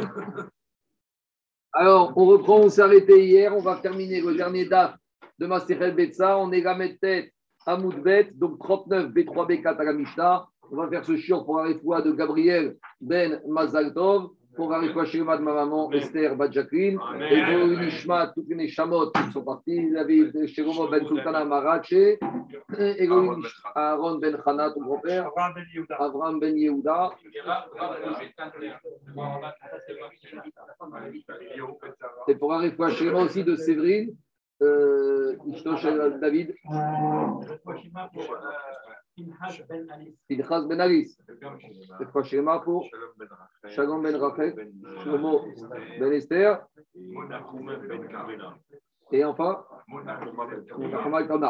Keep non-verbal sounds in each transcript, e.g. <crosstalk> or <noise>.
<laughs> Alors, on reprend, on s'est arrêté hier, on va terminer le dernier date de Maserel Betsa. On est la tête à Moudbet, donc 39 B3 B4 à la Mishnah. On va faire ce chiant pour la fois de Gabriel Ben Mazaltov pour Arifwa Shirma de ma maman Esther Badjaklin, et pour Nishma, toutes les qui sont partis, David Shiromo Ben Sultana Marache, et Aaron Ben Chana, ton grand-père, Avram Ben Yehuda. Et pour Arifwa Shirma aussi de Séverine, euh, David. Pinchas Ben Alice. C'est quoi Shema pour Shalom Ben Rachel, Shlomo Ben Esther. Et enfin,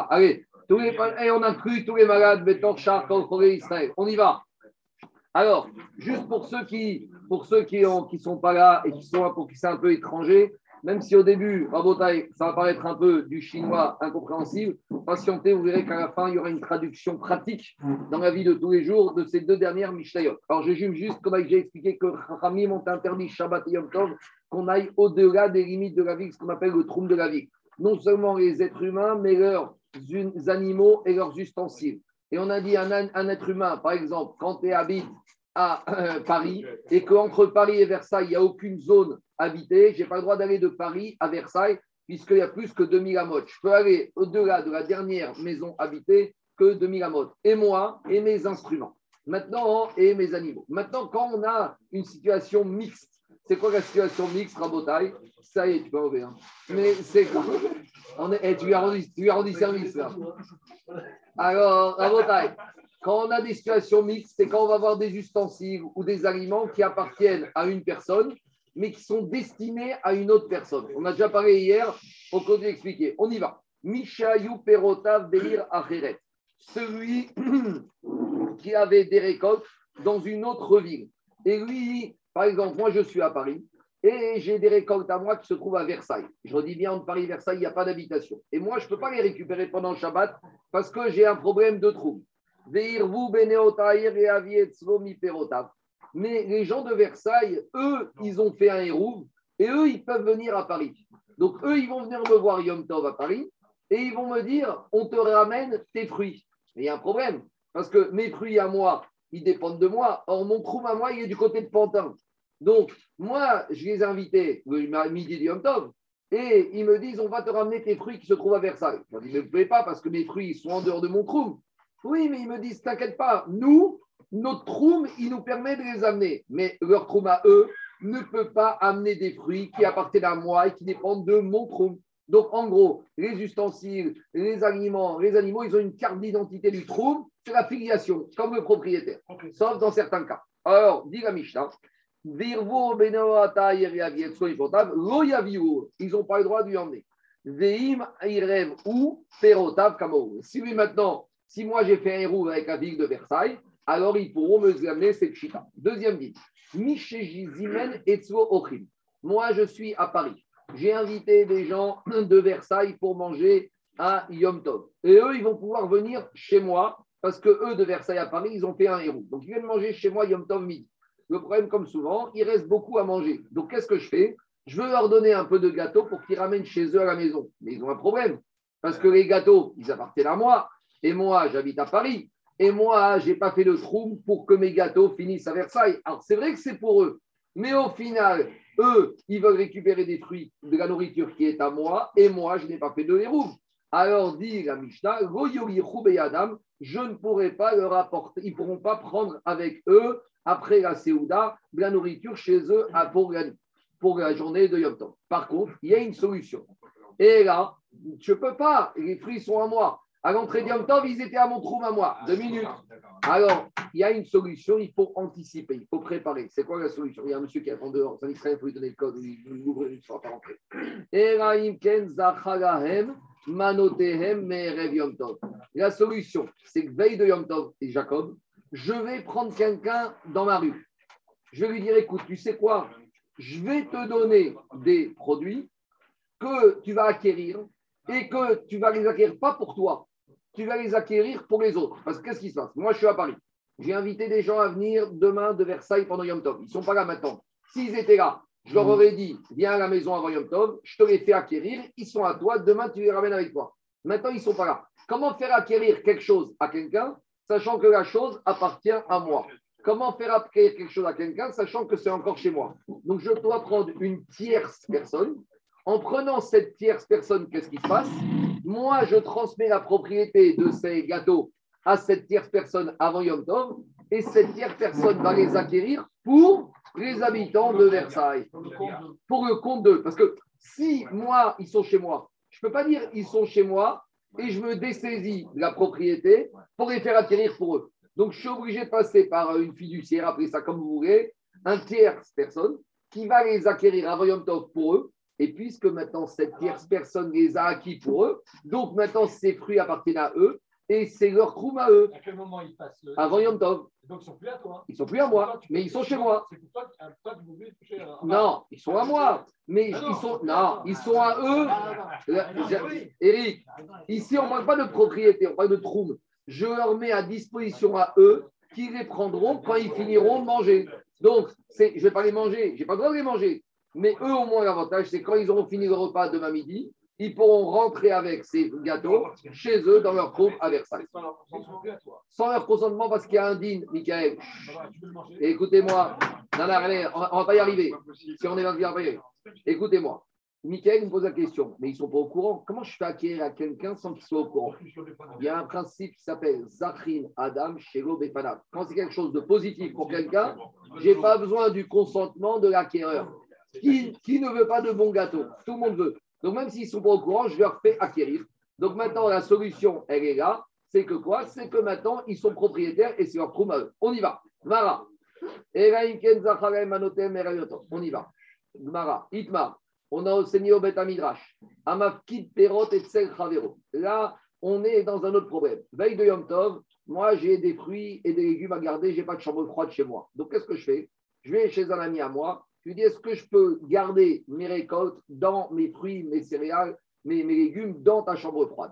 Allez, tous les, et on a cru tous les malades, Betor, Char, Israël. On y va. Alors, juste pour ceux qui pour ceux qui ne qui sont pas là et qui sont pour qui c'est un peu étranger, même si au début, Rabotai, ça va paraître un peu du chinois incompréhensible, patientez, vous verrez qu'à la fin, il y aura une traduction pratique dans la vie de tous les jours de ces deux dernières Mishnayot. Alors, je juge juste, comme j'ai expliqué, que Ramim ont interdit Shabbat et Yom Tov, qu'on aille au-delà des limites de la vie, ce qu'on appelle le trou de la vie. Non seulement les êtres humains, mais leurs animaux et leurs ustensiles. Et on a dit un, un être humain, par exemple, quand tu habites à euh, Paris et qu'entre Paris et Versailles, il n'y a aucune zone habitée, je n'ai pas le droit d'aller de Paris à Versailles puisqu'il y a plus que 2000 amotes. Je peux aller au-delà de la dernière maison habitée que 2000 amotes. Et moi et mes instruments. Maintenant, et mes animaux. Maintenant, quand on a une situation mixte, c'est quoi la situation mixte, Rabotaille Ça y est, tu peux enlever. Hein. Mais c'est quand on est, eh, tu, lui as rendu, tu as rendu service là. Alors, Rabotaille, quand on a des situations mixtes, c'est quand on va avoir des ustensiles ou des aliments qui appartiennent à une personne, mais qui sont destinés à une autre personne. On a déjà parlé hier, on continue d'expliquer. On y va. Mishayu Perotav Belir Acheret. Celui <clears throat> qui avait des récoltes dans une autre ville. Et lui, par exemple, moi je suis à Paris et j'ai des récoltes à moi qui se trouvent à Versailles. Je redis bien, entre Paris et Versailles, il n'y a pas d'habitation. Et moi, je ne peux pas les récupérer pendant le Shabbat parce que j'ai un problème de trou. Mais les gens de Versailles, eux, ils ont fait un héros et eux, ils peuvent venir à Paris. Donc, eux, ils vont venir me voir Yom Tov à Paris et ils vont me dire on te ramène tes fruits. Il y a un problème parce que mes fruits à moi, ils dépendent de moi. Or, mon trou à moi, il est du côté de Pantin. Donc, moi, je les ai invités le midi Yom Tov et ils me disent on va te ramener tes fruits qui se trouvent à Versailles. Je dis mais vous ne pouvez pas parce que mes fruits sont en dehors de mon trou. Oui, mais ils me disent, t'inquiète pas, nous, notre troum, il nous permet de les amener. Mais leur troum à eux ne peut pas amener des fruits qui appartiennent à moi et qui dépendent de mon troum. Donc, en gros, les ustensiles, les aliments, les animaux, ils ont une carte d'identité du troum, c'est la filiation, comme le propriétaire, sauf dans certains cas. Alors, dit la Mishnah, ils n'ont pas le droit de lui emmener. Veim ou perotav Si lui maintenant, si moi j'ai fait un héros avec la ville de Versailles, alors ils pourront me amener cette chita. Deuxième dit, Zimen Ochim. Moi je suis à Paris. J'ai invité des gens de Versailles pour manger à Yom Tov. Et eux, ils vont pouvoir venir chez moi parce que eux de Versailles à Paris, ils ont fait un héros. Donc ils viennent manger chez moi Yom Tov midi. Le problème, comme souvent, il reste beaucoup à manger. Donc qu'est-ce que je fais? Je veux leur donner un peu de gâteau pour qu'ils ramènent chez eux à la maison. Mais ils ont un problème parce que les gâteaux, ils appartiennent à moi. Et moi, j'habite à Paris. Et moi, je n'ai pas fait le trou pour que mes gâteaux finissent à Versailles. Alors, c'est vrai que c'est pour eux. Mais au final, eux, ils veulent récupérer des fruits, de la nourriture qui est à moi. Et moi, je n'ai pas fait de héros. Alors, dit la Mishnah, je ne pourrai pas leur apporter, ils ne pourront pas prendre avec eux, après la Séouda, de la nourriture chez eux pour la, pour la journée de Yom Tov. Par contre, il y a une solution. Et là, je ne peux pas, les fruits sont à moi. À l'entrée d'Yom Tov, ils étaient à mon trou à moi. Deux minutes. Alors, il y a une solution, il faut anticiper, il faut préparer. C'est quoi la solution? Il y a un monsieur qui attend dehors, c'est un Israël, il faut lui donner le code, il ouvre une fois par rentrer. La solution, c'est que veille de Yom Tov et Jacob, je vais prendre quelqu'un dans ma rue. Je vais lui dire écoute, tu sais quoi? Je vais te donner des produits que tu vas acquérir et que tu vas les acquérir pas pour toi, tu vas les acquérir pour les autres. Parce que qu'est-ce qui se passe? Moi, je suis à Paris. J'ai invité des gens à venir demain de Versailles pendant Yom Tov. Ils ne sont pas là maintenant. S'ils étaient là, je leur aurais dit, viens à la maison avant Yom Tov, je te les fais acquérir, ils sont à toi, demain tu les ramènes avec toi. Maintenant, ils ne sont pas là. Comment faire acquérir quelque chose à quelqu'un, sachant que la chose appartient à moi? Comment faire acquérir quelque chose à quelqu'un, sachant que c'est encore chez moi? Donc, je dois prendre une tierce personne. En prenant cette tierce personne, qu'est-ce qui se passe? Moi, je transmets la propriété de ces gâteaux à cette tierce personne avant Yom Tov, et cette tierce personne va les acquérir pour les habitants de Versailles. Pour le compte d'eux. Parce que si moi, ils sont chez moi, je ne peux pas dire ils sont chez moi et je me dessaisis de la propriété pour les faire acquérir pour eux. Donc, je suis obligé de passer par une fiduciaire, appelez ça comme vous voulez, un tierce personne qui va les acquérir avant Yom Tov pour eux. Et puisque maintenant cette tierce personne les a acquis pour eux, donc maintenant ces fruits appartiennent à eux, et c'est leur kroum à eux. À quel moment ils passent le... Avant Yom Tov. Donc ils sont plus à toi. Ils sont plus à moi, mais ils sont chez moi. C'est pour toi, que- vous voulez toucher. à- Non, ils sont à moi, mais Ah ils sont non, ils sont à eux. Eric, ici on ne parle pas de propriété, on parle de troum. Je leur mets à disposition à eux qui les prendront quand ils finiront de manger. Donc, je ne vais pas les manger, je n'ai pas le droit de les manger. Mais eux, au moins, l'avantage, c'est quand ils auront fini le repas demain midi, ils pourront rentrer avec ces gâteaux chez eux dans leur groupe à Versailles. Sans leur consentement, parce qu'il y a un din, Michael. Manger. Et Écoutez-moi, on ne va pas y arriver. Si on est dans le bien arriver. Écoutez-moi. Michael me pose la question, mais ils ne sont pas au courant. Comment je fais acquérir à quelqu'un sans qu'il soit au courant Il y a un principe qui s'appelle Zachrin Adam Shelo Befanav. Quand c'est quelque chose de positif pour quelqu'un, je n'ai pas besoin du consentement de l'acquéreur. Qui, ne veut pas de bons gâteaux? Tout le monde veut. Donc même s'ils ne sont pas au courant, je leur fais acquérir. Donc maintenant, la solution, elle est là. C'est que quoi? C'est que maintenant, ils sont propriétaires et c'est leur trou à eux. On y va. Mara. On y va. Gmara, Itmar. On a enseigné au Bet Midrash. Amafkid Perot et Tsel Chavero. Là, on est dans un autre problème. Veille de Yom Tov, moi, j'ai des fruits et des légumes à garder, j'ai pas de chambre froide chez moi. Donc, qu'est-ce que je fais? Je vais chez un ami à moi, lui dis est-ce que je peux garder mes récoltes dans mes fruits, mes céréales, mes, mes légumes dans ta chambre froide?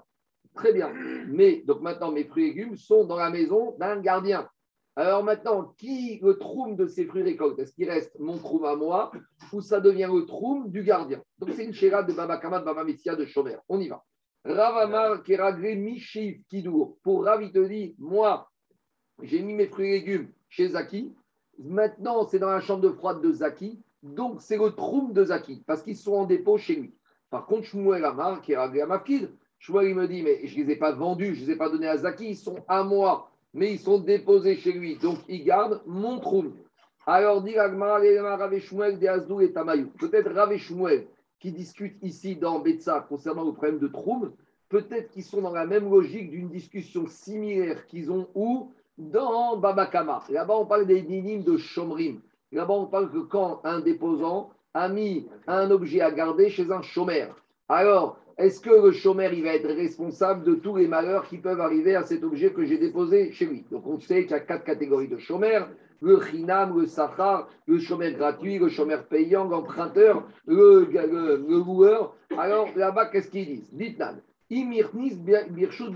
Très bien. Mais, donc maintenant, mes fruits et légumes sont dans la maison d'un gardien. Alors maintenant, qui le troum de ces fruits récoltes? Est-ce qu'il reste mon troum à moi ou ça devient le troum du gardien? Donc c'est une chéra de Baba Kama, de Baba Messia, de Shomer. On y va. Ravamar Keragré Mishiv Kidour. Pour Rav, moi, j'ai mis mes fruits et légumes chez Zaki. Maintenant, c'est dans la chambre de froide de Zaki. Donc, c'est le troum de Zaki, parce qu'ils sont en dépôt chez lui. Par contre, Shmuel Amar, Keragré Amafkid, Shmuel, il me dit, mais je ne les ai pas vendus, je ne les ai pas donnés à Zaki, ils sont à moi, mais ils sont déposés chez lui. Donc, il garde mon troum. Alors, dit Agmar, Rav Shmuel, de Azdou et Tamayou. Peut-être Rav Shmuel, qui discutent ici dans Betsa concernant le problème de Troum, peut-être qu'ils sont dans la même logique d'une discussion similaire qu'ils ont où dans Babakama. Là-bas, on parle des dynimes de Shomrim. Là-bas, on parle que quand un déposant a mis un objet à garder chez un chômeur, alors est-ce que le chômeur il va être responsable de tous les malheurs qui peuvent arriver à cet objet que j'ai déposé chez lui? Donc, on sait qu'il y a quatre catégories de chômeurs le chinam, le sachar, le chômeur gratuit, le chômeur payant, l'emprunteur, le, le, le loueur. Alors là-bas, qu'est-ce qu'ils disent? Dites-nous. Imirnis birshut.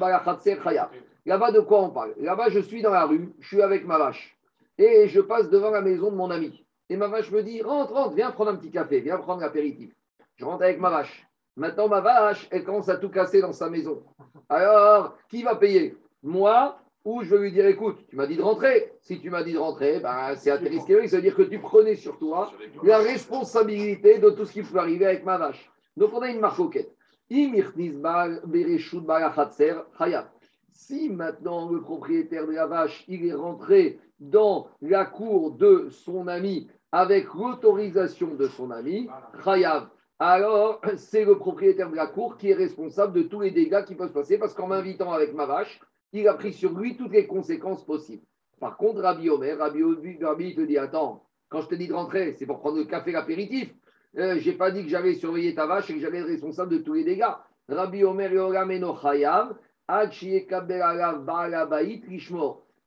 Là-bas, de quoi on parle Là-bas, je suis dans la rue, je suis avec ma vache. Et je passe devant la maison de mon ami. Et ma vache me dit Rentre, rentre, viens prendre un petit café, viens prendre l'apéritif. Je rentre avec ma vache. Maintenant, ma vache, elle commence à tout casser dans sa maison. Alors, qui va payer Moi ou je vais lui dire écoute, tu m'as dit de rentrer. Si tu m'as dit de rentrer, ben, c'est atterrisqué. Ça veut dire que tu prenais sur toi la responsabilité de tout ce qui peut arriver avec ma vache. Donc, on a une marcoquette. Si maintenant le propriétaire de la vache, est rentré dans la cour de son ami avec l'autorisation de son ami, Chayav, alors c'est le propriétaire de la cour qui est responsable de tous les dégâts qui peuvent se passer parce qu'en m'invitant avec ma vache, il a pris sur lui toutes les conséquences possibles. Par contre, Rabbi Omer, Rabbi, Rabbi te dit Attends, quand je te dis de rentrer, c'est pour prendre le café, l'apéritif. Euh, je n'ai pas dit que j'avais surveillé ta vache et que j'allais être responsable de tous les dégâts. Rabbi Omer, Chayav,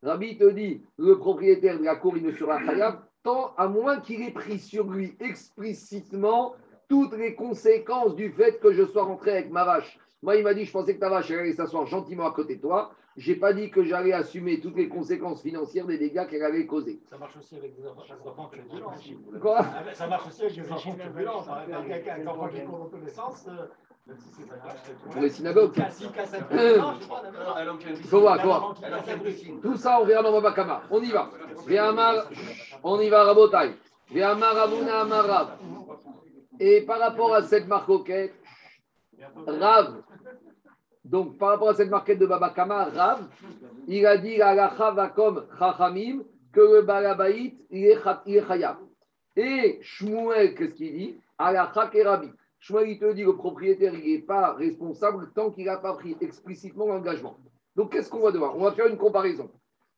Rabbi te dit le propriétaire de la cour, il ne sera Chayav, tant à moins qu'il ait pris sur lui explicitement toutes les conséquences du fait que je sois rentré avec ma vache. Moi, il m'a dit, je pensais que ta vache elle allait s'asseoir gentiment à côté de toi. j'ai pas dit que j'allais assumer toutes les conséquences financières des dégâts qu'elle avait causés. Ça marche aussi avec des enfants, des enfants turbulents. Quoi Ça marche aussi avec des enfants turbulents. Enfants qui courent dans tous Pour les synagogues. Non. Il faut voir, quoi. Tout ça, on verra dans Babakama. On y va. On y va, Rabotai. Et par rapport à cette marcoquette, Rav, donc par rapport à cette marquette de Babakama, Rav, il a dit à la Chavakom Chachamim que le Balabaït, il est cha- il est Chayav. Et Shmuel, qu'est-ce qu'il dit? À la Chakerabi. Shmuel, te dit le propriétaire, il n'est pas responsable tant qu'il n'a pas pris explicitement l'engagement. Donc, qu'est-ce qu'on va devoir On va faire une comparaison.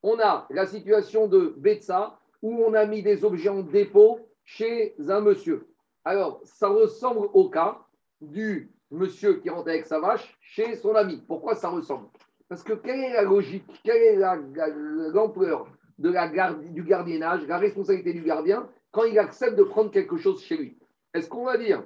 On a la situation de Betsa où on a mis des objets en dépôt chez un monsieur. Alors, ça ressemble au cas du monsieur qui rentre avec sa vache chez son ami. Pourquoi ça ressemble? Parce que quelle est la logique, quelle est la- la- l'ampleur la du gardiennage, la responsabilité du gardien quand il accepte de prendre quelque chose chez lui? Est-ce qu'on va dire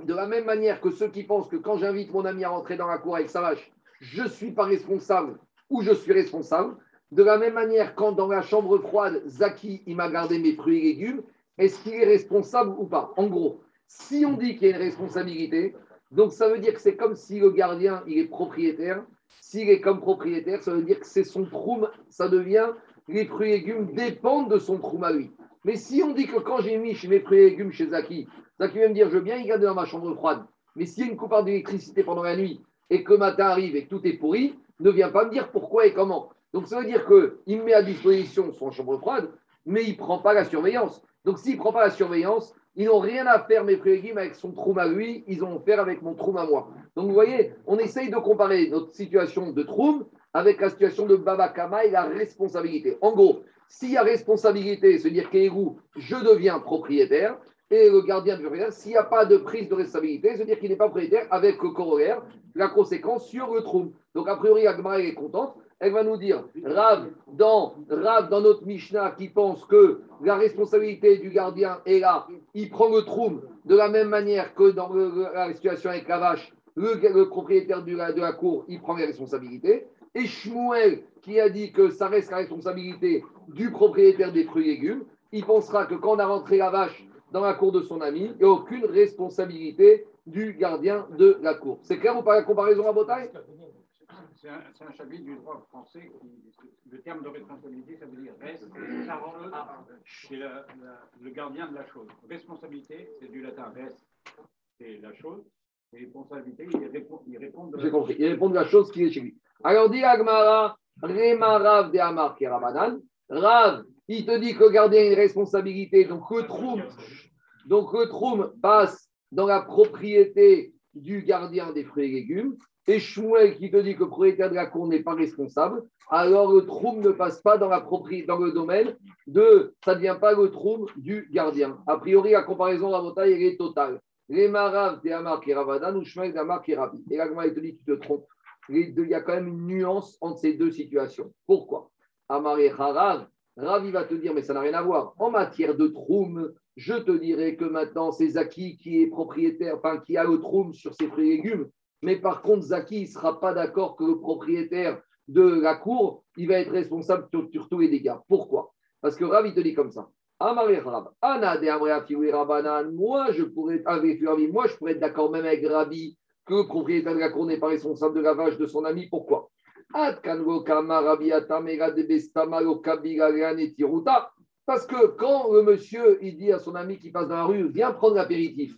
de la même manière que ceux qui pensent que quand j'invite mon ami à rentrer dans la cour avec sa vache, je ne suis pas responsable ou je suis responsable. De la même manière, quand dans la chambre froide, Zaki, il m'a gardé mes fruits et légumes, est-ce qu'il est responsable ou pas? En gros, si on dit qu'il y a une responsabilité, donc ça veut dire que c'est comme si le gardien, il est propriétaire. S'il est comme propriétaire, ça veut dire que c'est son troum, ça devient, les fruits et légumes dépendent de son troum à lui. Mais si on dit que quand j'ai mis mes fruits et légumes chez Zaki, Zaki va me dire, je veux bien y garder dans ma chambre froide, mais s'il y a une coupure d'électricité pendant la nuit et que matin arrive et que tout est pourri, ne viens pas me dire pourquoi et comment. Donc ça veut dire qu'il me met à disposition son chambre froide, mais il ne prend pas la surveillance. Donc s'il ne prend pas la surveillance, ils n'ont rien à faire, mes fruits et légumes, avec son troum à lui, ils ont faire avec mon troum à moi. Donc vous voyez, on essaye de comparer notre situation de troum avec la situation de Babakama et la responsabilité. En gros, s'il y a responsabilité, c'est-à-dire qu'Érou, je deviens propriétaire, et le gardien du propriétaire, s'il n'y a pas de prise de responsabilité, c'est-à-dire qu'il n'est pas propriétaire, avec le corollaire, la conséquence sur le troum. Donc a priori, Agmara est contente. Elle va nous dire, Rav dans, Rav, dans notre Mishnah, qui pense que la responsabilité du gardien est là, il prend le troum de la même manière que dans la situation avec la vache, le, le propriétaire du- de la cour, il prend les responsabilités. Et Shmuel, qui a dit que ça reste la responsabilité du propriétaire des fruits et légumes, il pensera que quand on a rentré la vache dans la cour de son ami, il n'y a aucune responsabilité du gardien de la cour. C'est clair ou pas la comparaison à Botaille C'est un, un chapitre du droit français qui, le terme de responsabilité, ça veut dire reste, le, c'est le gardien de la chose. Responsabilité, c'est du latin res, c'est la chose, et responsabilité, il répond, il répond de la J'ai compris. Il répond de la chose qui est chez lui. Alors, dit Agmara, Rema Rav de Amar Ramadan. Rav, il te dit que le gardien a une responsabilité. Donc, le troum, donc, le passe dans la propriété du gardien des fruits et légumes. Et Shmuel qui te dit que le propriétaire de la cour n'est pas responsable. Alors, le troum ne passe pas dans, le domaine de. Ça ne devient pas le troum du gardien. A priori, la comparaison elle est totale. Les marav de Amar ou Shmuel d'Amar Rabbi. Et là, il te dit tu te trompes. Il y a quand même une nuance entre ces deux situations. Pourquoi? Amar et Harav, Rav, il va te dire, mais ça n'a rien à voir. En matière de troum, je te dirais que maintenant, c'est Zaki qui est propriétaire, enfin, qui a le troum sur ses fruits et légumes. Mais par contre, Zaki, ne sera pas d'accord que le propriétaire de la cour, il va être responsable sur, tous les dégâts. Pourquoi? Parce que Rav, il te dit comme ça. Amaré Rav, Ana de Rabanan, moi je pourrais Ravi, moi je pourrais être d'accord même avec Rabbi que le propriétaire de la cour n'est pas responsable de la vache de son ami. Pourquoi? Parce que quand le monsieur il dit à son ami qui passe dans la rue, viens prendre l'apéritif,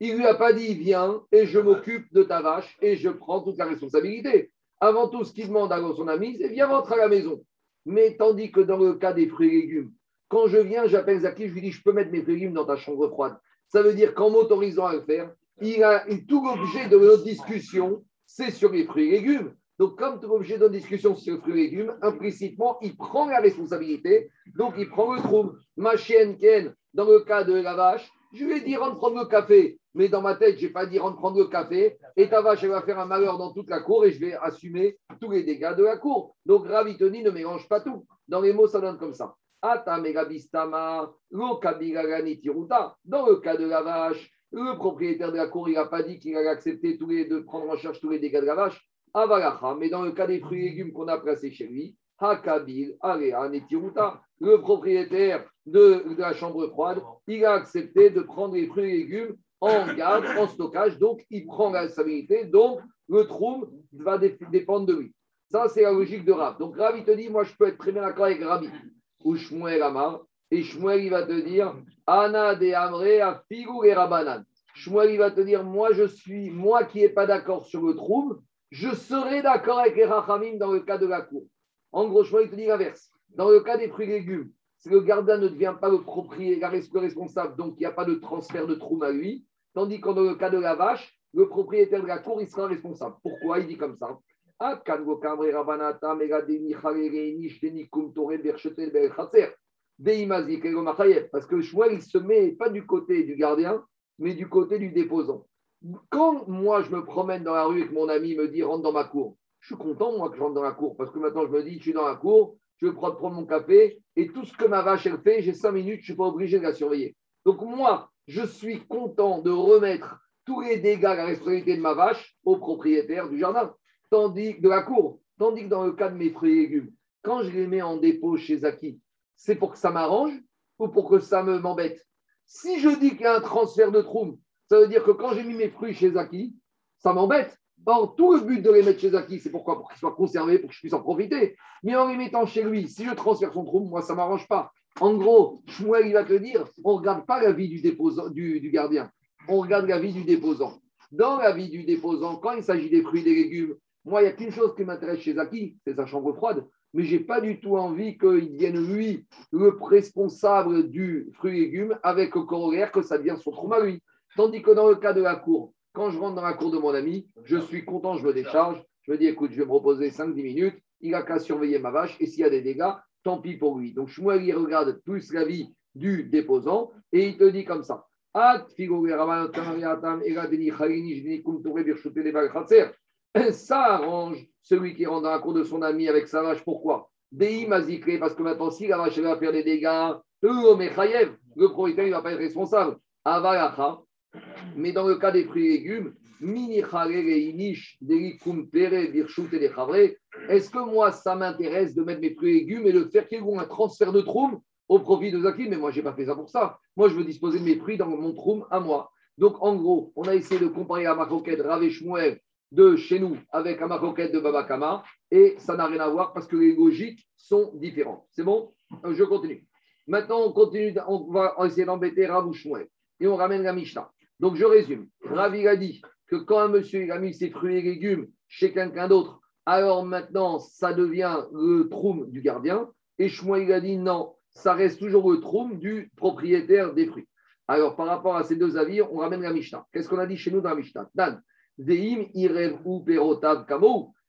il lui a pas dit viens et je m'occupe de ta vache et je prends toute la responsabilité. Avant tout, ce qu'il demande à son ami, c'est viens rentrer à la maison. Mais tandis que dans le cas des fruits et légumes, quand je viens, j'appelle Zaki, je lui dis je peux mettre mes fruits et légumes dans ta chambre froide. Ça veut dire qu'en m'autorisant à le faire, il a tout l'objet de notre discussion, c'est sur les fruits et légumes. Donc, comme tout l'objet de notre discussion sur les fruits et légumes, implicitement, il prend la responsabilité, donc il prend le trouble. Ma chienne Ken, dans le cas de la vache, je lui ai dit rentre prendre le café, mais dans ma tête, je n'ai pas dit rentre prendre le café, et ta vache, elle va faire un malheur dans toute la cour, et je vais assumer tous les dégâts de la cour. Donc, Ravitoni ne mélange pas tout. Dans les mots, ça donne comme ça. Dans le cas de la vache, le propriétaire de la cour, il n'a pas dit qu'il allait accepter de prendre en charge tous les dégâts de la vache. Avalacha, mais dans le cas des fruits et légumes qu'on a placés chez lui, Hakabil, Alea, Netiruta, le propriétaire de, la chambre froide, il a accepté de prendre les fruits et légumes en garde, en stockage, donc il prend la responsabilité, donc le trou va dépendre de lui. Ça, c'est la logique de Rav. Donc Rav, il te dit, moi, je peux être très bien d'accord avec Rabbi ou Shmuel Amar, et Shmuel, il va te dire, Ana de Amre a Figou et Rabanan. Shmuel, il va te dire, moi, je suis, moi qui n'ai pas d'accord sur le trou, je serai d'accord avec les Rachamim dans le cas de la cour. En gros, Shmuel, il te dit l'inverse. Dans le cas des fruits et légumes, si le gardien ne devient pas le propriétaire, le responsable, donc il n'y a pas de transfert de trou à lui, tandis que dans le cas de la vache, le propriétaire de la cour, il sera responsable. Pourquoi? Il dit comme ça. Parce que Shmuel, il se met pas du côté du gardien, mais du côté du déposant. Quand moi, je me promène dans la rue et que mon ami me dit rentre dans ma cour, je suis content, moi, que je rentre dans la cour, parce que maintenant, je me dis, je suis dans la cour, je vais prendre, mon café, et tout ce que ma vache, elle fait, j'ai cinq minutes, je ne suis pas obligé de la surveiller. Donc, moi, je suis content de remettre tous les dégâts, la responsabilité de ma vache au propriétaire du jardin, tandis de la cour. Tandis que dans le cas de mes fruits et légumes, quand je les mets en dépôt chez Zaki, c'est pour que ça m'arrange ou pour que ça me m'embête? Si je dis qu'il y a un transfert de trou, ça veut dire que quand j'ai mis mes fruits chez Zaki, ça m'embête. Or, tout le but de les mettre chez Zaki, c'est pourquoi? Pour qu'ils soient conservés, pour que je puisse en profiter. Mais en les mettant chez lui, si je transfère son trou, moi, ça ne m'arrange pas. En gros, Shmuel, il va te dire, on ne regarde pas la vie du, déposant, du, gardien, on regarde la vie du déposant. Dans la vie du déposant, quand il s'agit des fruits et des légumes, moi, il n'y a qu'une chose qui m'intéresse chez Zaki, c'est sa chambre froide. Mais je n'ai pas du tout envie qu'il devienne, lui, le responsable du fruit et légumes avec le corollaire que ça devient son trou à lui. Tandis que dans le cas de la cour, quand je rentre dans la cour de mon ami, je suis content, je me décharge. Je me dis, écoute, je vais me reposer 5-10 minutes. Il n'a qu'à surveiller ma vache. Et s'il y a des dégâts, tant pis pour lui. Donc, Shmuel, il regarde plus la vie du déposant et il te dit comme ça. <laughs> Ça arrange celui qui rentre dans la cour de son ami avec sa vache. Pourquoi? Dei parce que maintenant, si la vache va faire des dégâts, le propriétaire ne va pas être responsable. Mais dans le cas des fruits et légumes, est-ce que moi, ça m'intéresse de mettre mes fruits et légumes et de faire qu'il y un transfert de troum au profit de Zaki Mais moi, je n'ai pas fait ça pour ça. Moi, je veux disposer de mes fruits dans mon troum à moi. Donc, en gros, on a essayé de comparer à ma coquette Rav Shmuel de chez nous avec ma de Babakama et ça n'a rien à voir parce que les logiques sont différentes. C'est bon? Je continue. Maintenant, on continue, on va essayer d'embêter Rav Shmuel et on ramène la Mishnah. Donc, je résume. Ravi a dit que quand un monsieur a mis ses fruits et légumes chez quelqu'un d'autre, alors maintenant, ça devient le troum du gardien. Et Shmuel a dit non, ça reste toujours le troum du propriétaire des fruits. Alors, par rapport à ces deux avis, on ramène la Mishnah. Qu'est-ce qu'on a dit chez nous dans la Mishnah? Dan,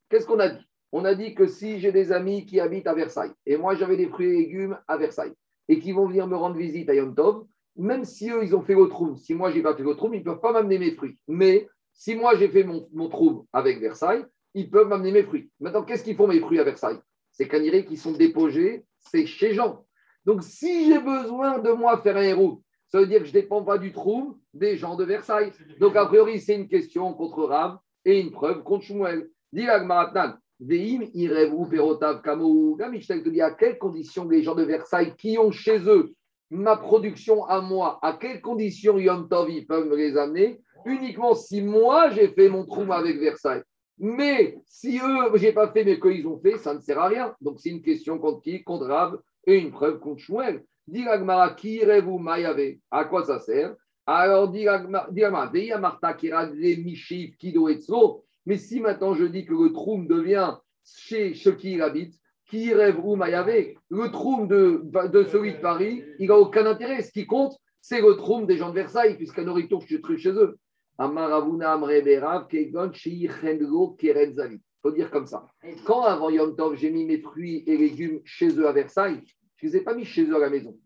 Qu'est-ce qu'on a dit? On a dit que si j'ai des amis qui habitent à Versailles, et moi j'avais des fruits et légumes à Versailles, et qui vont venir me rendre visite à Yom Tov, même si eux, ils ont fait le trou, si moi, j'ai pas fait le trou, ils ne peuvent pas m'amener mes fruits. Mais si moi, j'ai fait mon, mon avec Versailles, ils peuvent m'amener mes fruits. Maintenant, qu'est-ce qu'ils font mes fruits à Versailles? C'est qu'un qui sont déposés, c'est chez Jean. Donc, si j'ai besoin de moi faire un héros, ça veut dire que je ne dépends pas du trou des gens de Versailles. Donc, a priori, c'est une question contre Rav et une preuve contre Shmuel. Dis Veim, Irev, Perotav, te dit à quelles conditions les gens de Versailles qui ont chez eux ma production à moi, à quelles conditions Yom Tov ils peuvent me les amener? Uniquement si moi j'ai fait mon trou avec Versailles. Mais si eux, j'ai pas fait, mais qu'ils ont fait, ça ne sert à rien. Donc c'est une question contre qui? Contre Rab et une preuve contre Shmuel. Dis Gmara, qui vous Mayave À quoi ça sert? Alors dis Gmara, Veya Marta qui Mishif Kido Etzo. Mais si maintenant je dis que le trou devient chez ceux qui habitent, qui rêve ou Mayavé, le troum de, de celui de Paris, il n'a aucun intérêt. Ce qui compte, c'est le troum des gens de Versailles, puisqu'à nourriture, je suis chez eux. Il faut dire comme ça. Quand avant Yom Tov, j'ai mis mes fruits et légumes chez eux à Versailles, je ne les ai pas mis chez eux à la maison.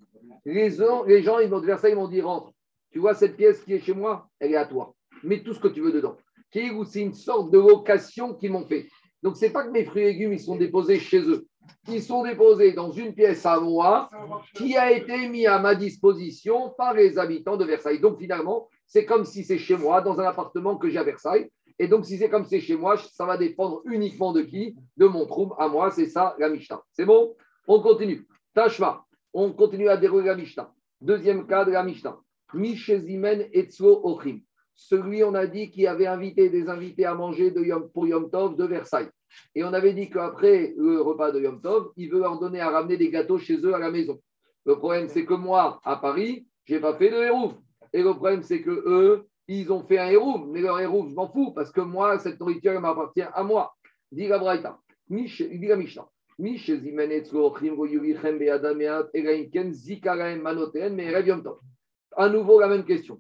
Les gens, ils vont de Versailles ils m'ont dit rentre. Tu vois cette pièce qui est chez moi, elle est à toi. Mets tout ce que tu veux dedans. C'est une sorte de location qu'ils m'ont fait. Donc, ce n'est pas que mes fruits et légumes ils sont déposés chez eux qui sont déposés dans une pièce à moi qui a été mis à ma disposition par les habitants de Versailles. Donc finalement, c'est comme si c'est chez moi, dans un appartement que j'ai à Versailles. Et donc, si c'est comme c'est chez moi, ça va dépendre uniquement de qui? De mon trouble à moi. C'est ça la Mishnah. C'est bon? On continue. Tashma. On continue à dérouler la Mishnah. Deuxième cas de la Mishnah. Mishezimen Etzlo Ochim. Celui, on a dit, qui avait invité des invités à manger de Yom, pour Yom Tov de Versailles. Et on avait dit qu'après le repas de Yom Tov, il veut leur donner à ramener des gâteaux chez eux à la maison. Le problème, c'est que moi, à Paris, je n'ai pas fait de hérouf. Et le problème, c'est que eux, ils ont fait un hérouf. Mais leur hérouf, je m'en fous, parce que moi, cette nourriture, elle m'appartient à moi. Dit la Braïta. Dit la Mishnah. À nouveau, la même question.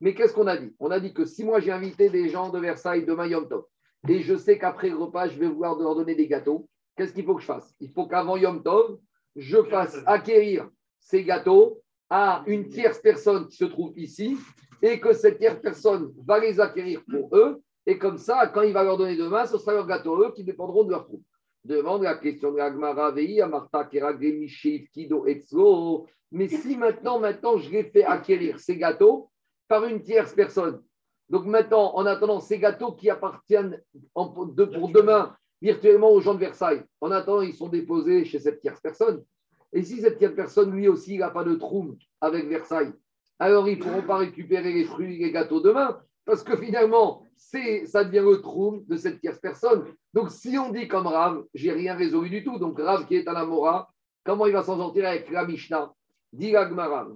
Mais qu'est-ce qu'on a dit? On a dit que si moi j'ai invité des gens de Versailles demain Yom Tov, et je sais qu'après le repas, je vais vouloir leur donner des gâteaux, qu'est-ce qu'il faut que je fasse? Il faut qu'avant Yom Tov, je fasse acquérir ces gâteaux à une tierce personne qui se trouve ici, et que cette tierce personne va les acquérir pour eux, et comme ça, quand il va leur donner demain, ce sera leurs gâteaux eux qui dépendront de leur troupe. Demande la question de Agmara à Martha Kido Etzlo. Mais si maintenant, maintenant, je les fais acquérir ces gâteaux par une tierce personne. Donc maintenant, en attendant ces gâteaux qui appartiennent pour demain virtuellement aux gens de Versailles, en attendant, ils sont déposés chez cette tierce personne. Et si cette tierce personne, lui aussi, n'a pas de trou avec Versailles, alors ils ne pourront pas récupérer les fruits et les gâteaux demain, parce que finalement, ça devient le trou de cette tierce personne. Donc si on dit comme Rav, j'ai rien résolu du tout, donc Rav qui est à la Mora, comment il va s'en sortir avec la Mishnah? Dit Gmara,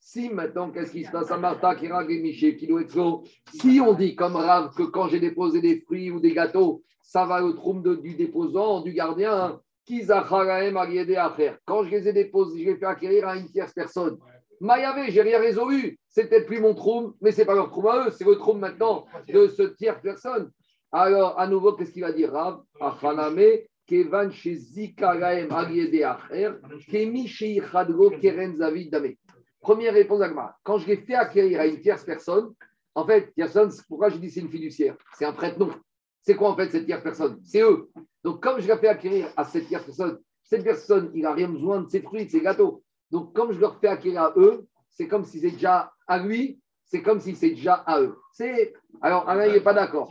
si maintenant, qu'est-ce qui se passe à Martha, Si on dit comme Rav que quand j'ai déposé des fruits ou des gâteaux, ça va au trou du déposant, du gardien, quand je les ai déposés, je les fait acquérir à une tierce personne. Mayavé, j'ai rien résolu. C'est peut-être plus mon trou, mais c'est pas leur trou à eux, c'est le trou maintenant de ce tierce personne. Alors, à nouveau, qu'est-ce qu'il va dire Rav? Achaname, Kevan Zikaraem Acher, Kemi Keren Zavid Dame. Première réponse à Quand je l'ai fait acquérir à une tierce personne, en fait, personne, pourquoi je dis c'est une fiduciaire? C'est un prête-nom. C'est quoi en fait cette tierce personne? C'est eux. Donc, comme je l'ai fait acquérir à cette tierce personne, cette personne, il n'a rien besoin de ses fruits, de ses gâteaux. Donc, comme je leur fais acquérir à eux, c'est comme si c'est déjà à lui, c'est comme si c'est déjà à eux. C'est... Alors, Alain, il n'est pas d'accord.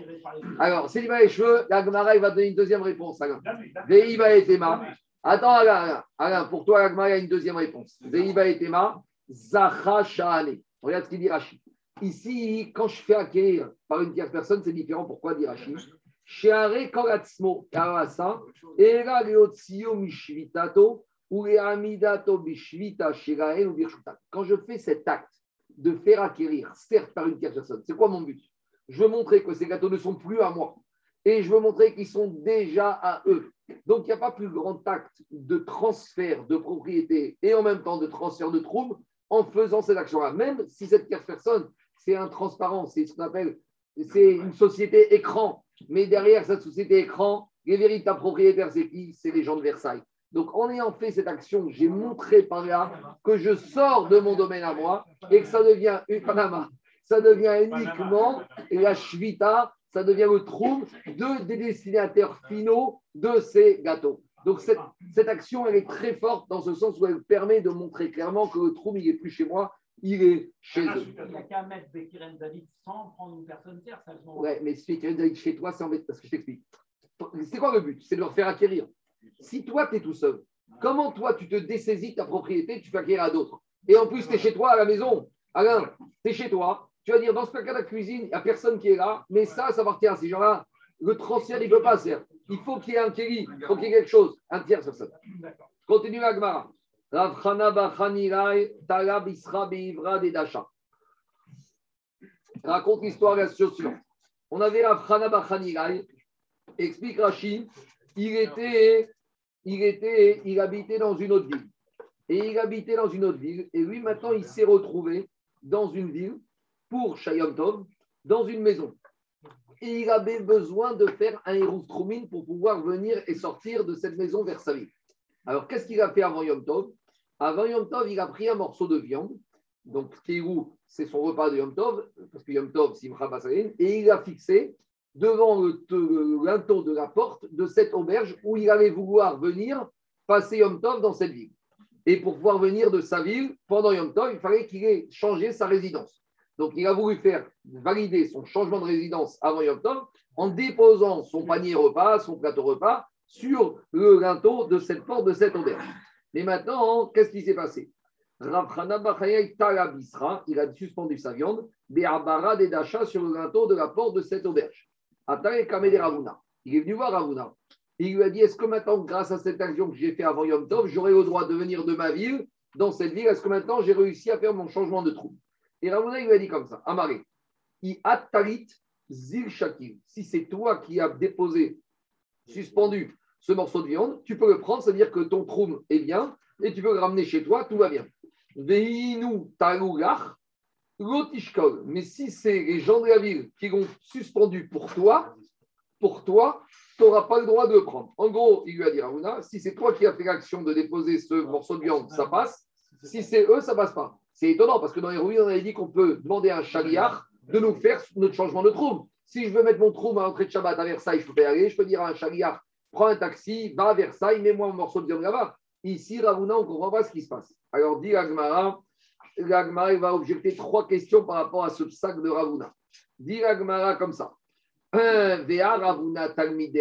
Alors, s'il va les cheveux, la il va donner une deuxième réponse. Alain. Et Tema. Attends, Alain, Alain, pour toi, la il y a une deuxième réponse. Veiba et Tema, Shahane. Regarde ce qu'il dit Rachid. Ici, quand je fais acquérir par une tierce personne, c'est différent. Pourquoi dit Rachid Sheare Koratsmo, Karasa, Era Leotsio Mishvitato, quand je fais cet acte de faire acquérir, certes par une tierce personne, c'est quoi mon but? Je veux montrer que ces gâteaux ne sont plus à moi. Et je veux montrer qu'ils sont déjà à eux. Donc, il n'y a pas plus grand acte de transfert de propriété et en même temps de transfert de troubles en faisant cette action-là. Même si cette tierce personne, c'est un transparent, c'est ce qu'on appelle, c'est une société écran. Mais derrière cette société écran, les véritables propriétaires, c'est qui? C'est les gens de Versailles. Donc, en ayant fait cette action, j'ai montré par là que je sors de mon domaine à moi et que ça devient une Panama. Ça devient uniquement et la Shvita, ça devient le trou de, des destinataires finaux de ces gâteaux. Donc, cette, cette, action, elle est très forte dans ce sens où elle permet de montrer clairement que le trou, il n'est plus chez moi, il est chez eux. Il n'y a qu'à mettre Bekiren David sans prendre une personne tierce. Oui, mais Bekiren David chez toi, c'est embêtant parce que je t'explique. C'est quoi le but? C'est de leur faire acquérir. Si toi, tu es tout seul, comment toi, tu te dessaisis ta propriété, tu fais acquérir à d'autres? Et en plus, tu es chez toi à la maison. Alain, tu es chez toi. Tu vas dire, dans ce cas, la cuisine, il n'y a personne qui est là, mais ça, ça appartient à ces gens-là. Le transfert, il ne peut pas faire. Il faut qu'il y ait un kéli, il faut qu'il y ait quelque chose, un tiers sur ça. Continue Agmara. Raconte l'histoire de la situation. On avait Rav Bachanirai, explique Rachid, il était, il était, il habitait dans une autre ville. Et il habitait dans une autre ville. Et lui, maintenant, il s'est retrouvé dans une ville pour Shayom Tov, dans une maison. Et il avait besoin de faire un Hérouf Troumine pour pouvoir venir et sortir de cette maison vers sa ville. Alors, qu'est-ce qu'il a fait avant Yom Tov? Avant Yom Tov, il a pris un morceau de viande. Donc, Kéhou, c'est son repas de Yom Tov, parce que Yom Tov, Simcha Basaline, et il a fixé devant le linteau de la porte de cette auberge où il allait vouloir venir passer Yom Tov dans cette ville. Et pour pouvoir venir de sa ville pendant Yom Tov, il fallait qu'il ait changé sa résidence. Donc, il a voulu faire valider son changement de résidence avant Yom Tov en déposant son panier repas, son plateau repas, sur le linteau de cette porte de cette auberge. Mais maintenant, qu'est-ce qui s'est passé? Il a suspendu sa viande, Be'abara des Dacha sur le linteau de la porte de cette auberge. Il est venu voir Ravuna. Il lui a dit Est-ce que maintenant, grâce à cette action que j'ai fait avant Yom Tov, j'aurai le droit de venir de ma ville dans cette ville Est-ce que maintenant j'ai réussi à faire mon changement de trou Et Ravuna, lui a dit comme ça Amaré, I Attalit Zil Shakir. Si c'est toi qui as déposé, suspendu ce morceau de viande, tu peux le prendre, c'est-à-dire que ton troum est bien et tu peux le ramener chez toi, tout va bien. Veinu Talugach, Lotishkol. Mais si c'est les gens de la ville qui l'ont suspendu pour toi, pour toi, tu n'auras pas le droit de le prendre. En gros, il lui a dit Ravuna, si c'est toi qui as fait l'action de déposer ce morceau de viande, ça passe. Si c'est eux, ça passe pas. C'est étonnant parce que dans les ruines, on avait dit qu'on peut demander à un chariard de nous faire notre changement de trou. Si je veux mettre mon trou à l'entrée de Shabbat à Versailles, je peux y aller. Je peux dire à un chariard, prends un taxi, va à Versailles, mets-moi un morceau de viande là-bas. Ici, Ravuna, on ne comprend pas ce qui se passe. Alors, dit Agmara, l'Agmara va objecter trois questions par rapport à ce sac de Ravuna. Dit l'Agmara comme ça. Ravuna Talmid.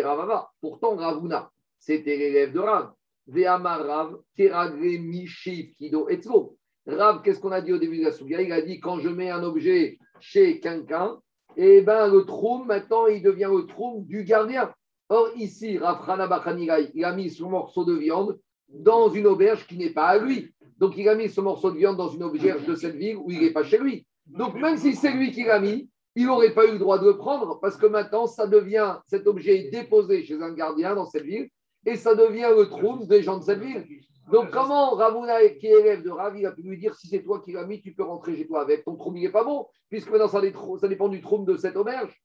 Pourtant, Ravuna, c'était l'élève de Rav. Vea Marav, Teragre Mishiv Kido Etzlo. Rav, qu'est-ce qu'on a dit au début de la Souga Il a dit quand je mets un objet chez quelqu'un, et ben le troum, maintenant, il devient le troum du gardien. Or, ici, Rav Hana Bachanirai, il a mis son morceau de viande dans une auberge qui n'est pas à lui. Donc, il a mis ce morceau de viande dans une auberge de cette ville où il n'est pas chez lui. Donc, même si c'est lui qui l'a mis, il n'aurait pas eu le droit de le prendre parce que maintenant, ça devient, cet objet est déposé chez un gardien dans cette ville et ça devient le trône des gens de cette ville. Donc, comment Ravuna, qui est élève de Ravi, a pu lui dire si c'est toi qui l'as mis, tu peux rentrer chez toi avec ton trône, il n'est pas bon, puisque maintenant ça, dépend du trône de cette auberge.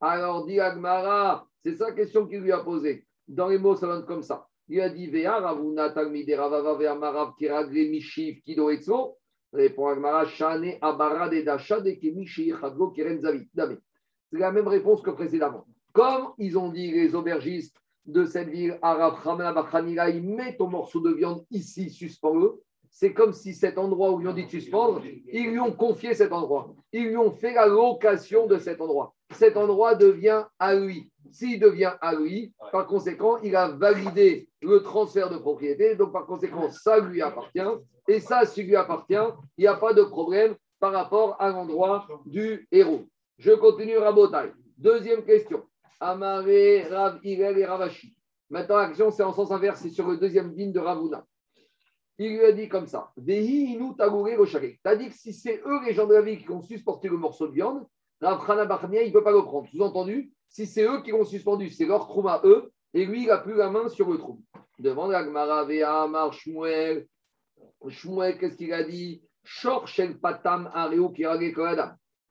Alors, dit Agmara, c'est sa question qu'il lui a posée. Dans les mots, ça donne comme ça. Il a dit Vea Ravuna Talmide Ravava Vea Marav Kiragre Mishiv Kido Etzo. Répond Agmara Shane Abara de Dasha de Kemishi Chadlo Keren Zavit. C'est la même réponse que précédemment. Comme ils ont dit les aubergistes de cette ville, Arab Hamna Bachanila, ils mettent ton morceau de viande ici, suspends-le. C'est comme si cet endroit où ils ont dit de suspendre, ils lui ont confié cet endroit. Ils lui ont fait la location de cet endroit. Cet endroit devient à lui. S'il devient à lui, par conséquent, il a validé le transfert de propriété. Donc, par conséquent, ça lui appartient. Et ça, s'il lui appartient, il n'y a pas de problème par rapport à l'endroit du héros. Je continue Rabotai. Deuxième question. Amaré, Rav, Irel et Ravashi. Maintenant, l'action, c'est en sens inverse, c'est sur le deuxième ligne de Ravuna. Il lui a dit comme ça Vehi inu tagouré Tu as dit que si c'est eux, les gens de la vie, qui ont suspendu le morceau de viande, Rav Barnia, il ne peut pas le prendre. Sous-entendu, si c'est eux qui l'ont suspendu, c'est leur trou à eux, et lui, il n'a plus la main sur le trou. Demande à Gmara, Vea, Mar, Shmuel. Shmuel, qu'est-ce qu'il a dit? Patam Areo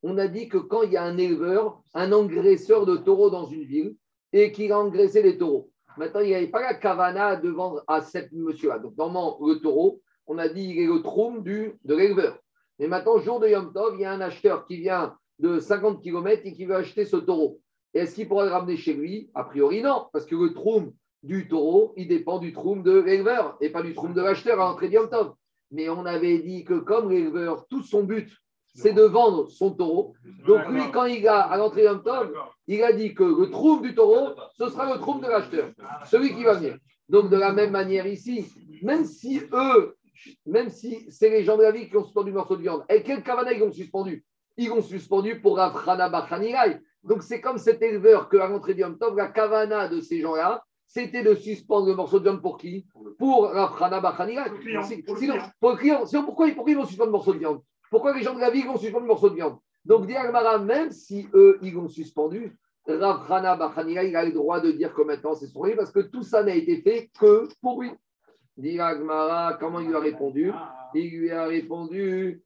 on a dit que quand il y a un éleveur, un engraisseur de taureaux dans une ville, et qu'il a engraissé les taureaux. Maintenant, il n'y avait pas la cavana de vendre à ce monsieur-là. Donc, normalement, le taureau, on a dit, il est le trône de l'éleveur. Mais maintenant, jour de Yom Tov, il y a un acheteur qui vient de 50 km et qui veut acheter ce taureau. Est-ce qu'il pourra le ramener chez lui? A priori, non, parce que le trône du taureau, il dépend du trône de l'éleveur et pas du trône de l'acheteur à l'entrée de Yom Tov. Mais on avait dit que comme l'éleveur, tout son but, c'est de vendre son taureau. Donc lui, quand il a à l'entrée d'un il a dit que le trou du taureau, ce sera le trou de l'acheteur, celui qui va venir. Donc de la même manière ici, même si eux, même si c'est les gens de la vie qui ont suspendu le morceau de viande, et quel cavana ils ont suspendu? Ils ont suspendu pour Rafrana Bachanirai. Donc c'est comme cet éleveur que à l'entrée du Tov, la cavana de ces gens-là, c'était de suspendre le morceau de viande pour qui? Pour Rafrana Bachanirai. Sinon, pour le client, sinon pourquoi, pourquoi ils vont suspendre le morceau de viande? Pourquoi les gens de la vie vont suspendre le morceau de viande? Donc, dit même si eux, ils l'ont suspendu, Rav Hana il a le droit de dire que maintenant c'est son livre parce que tout ça n'a été fait que pour lui. Dit comment il lui a répondu? Il lui a répondu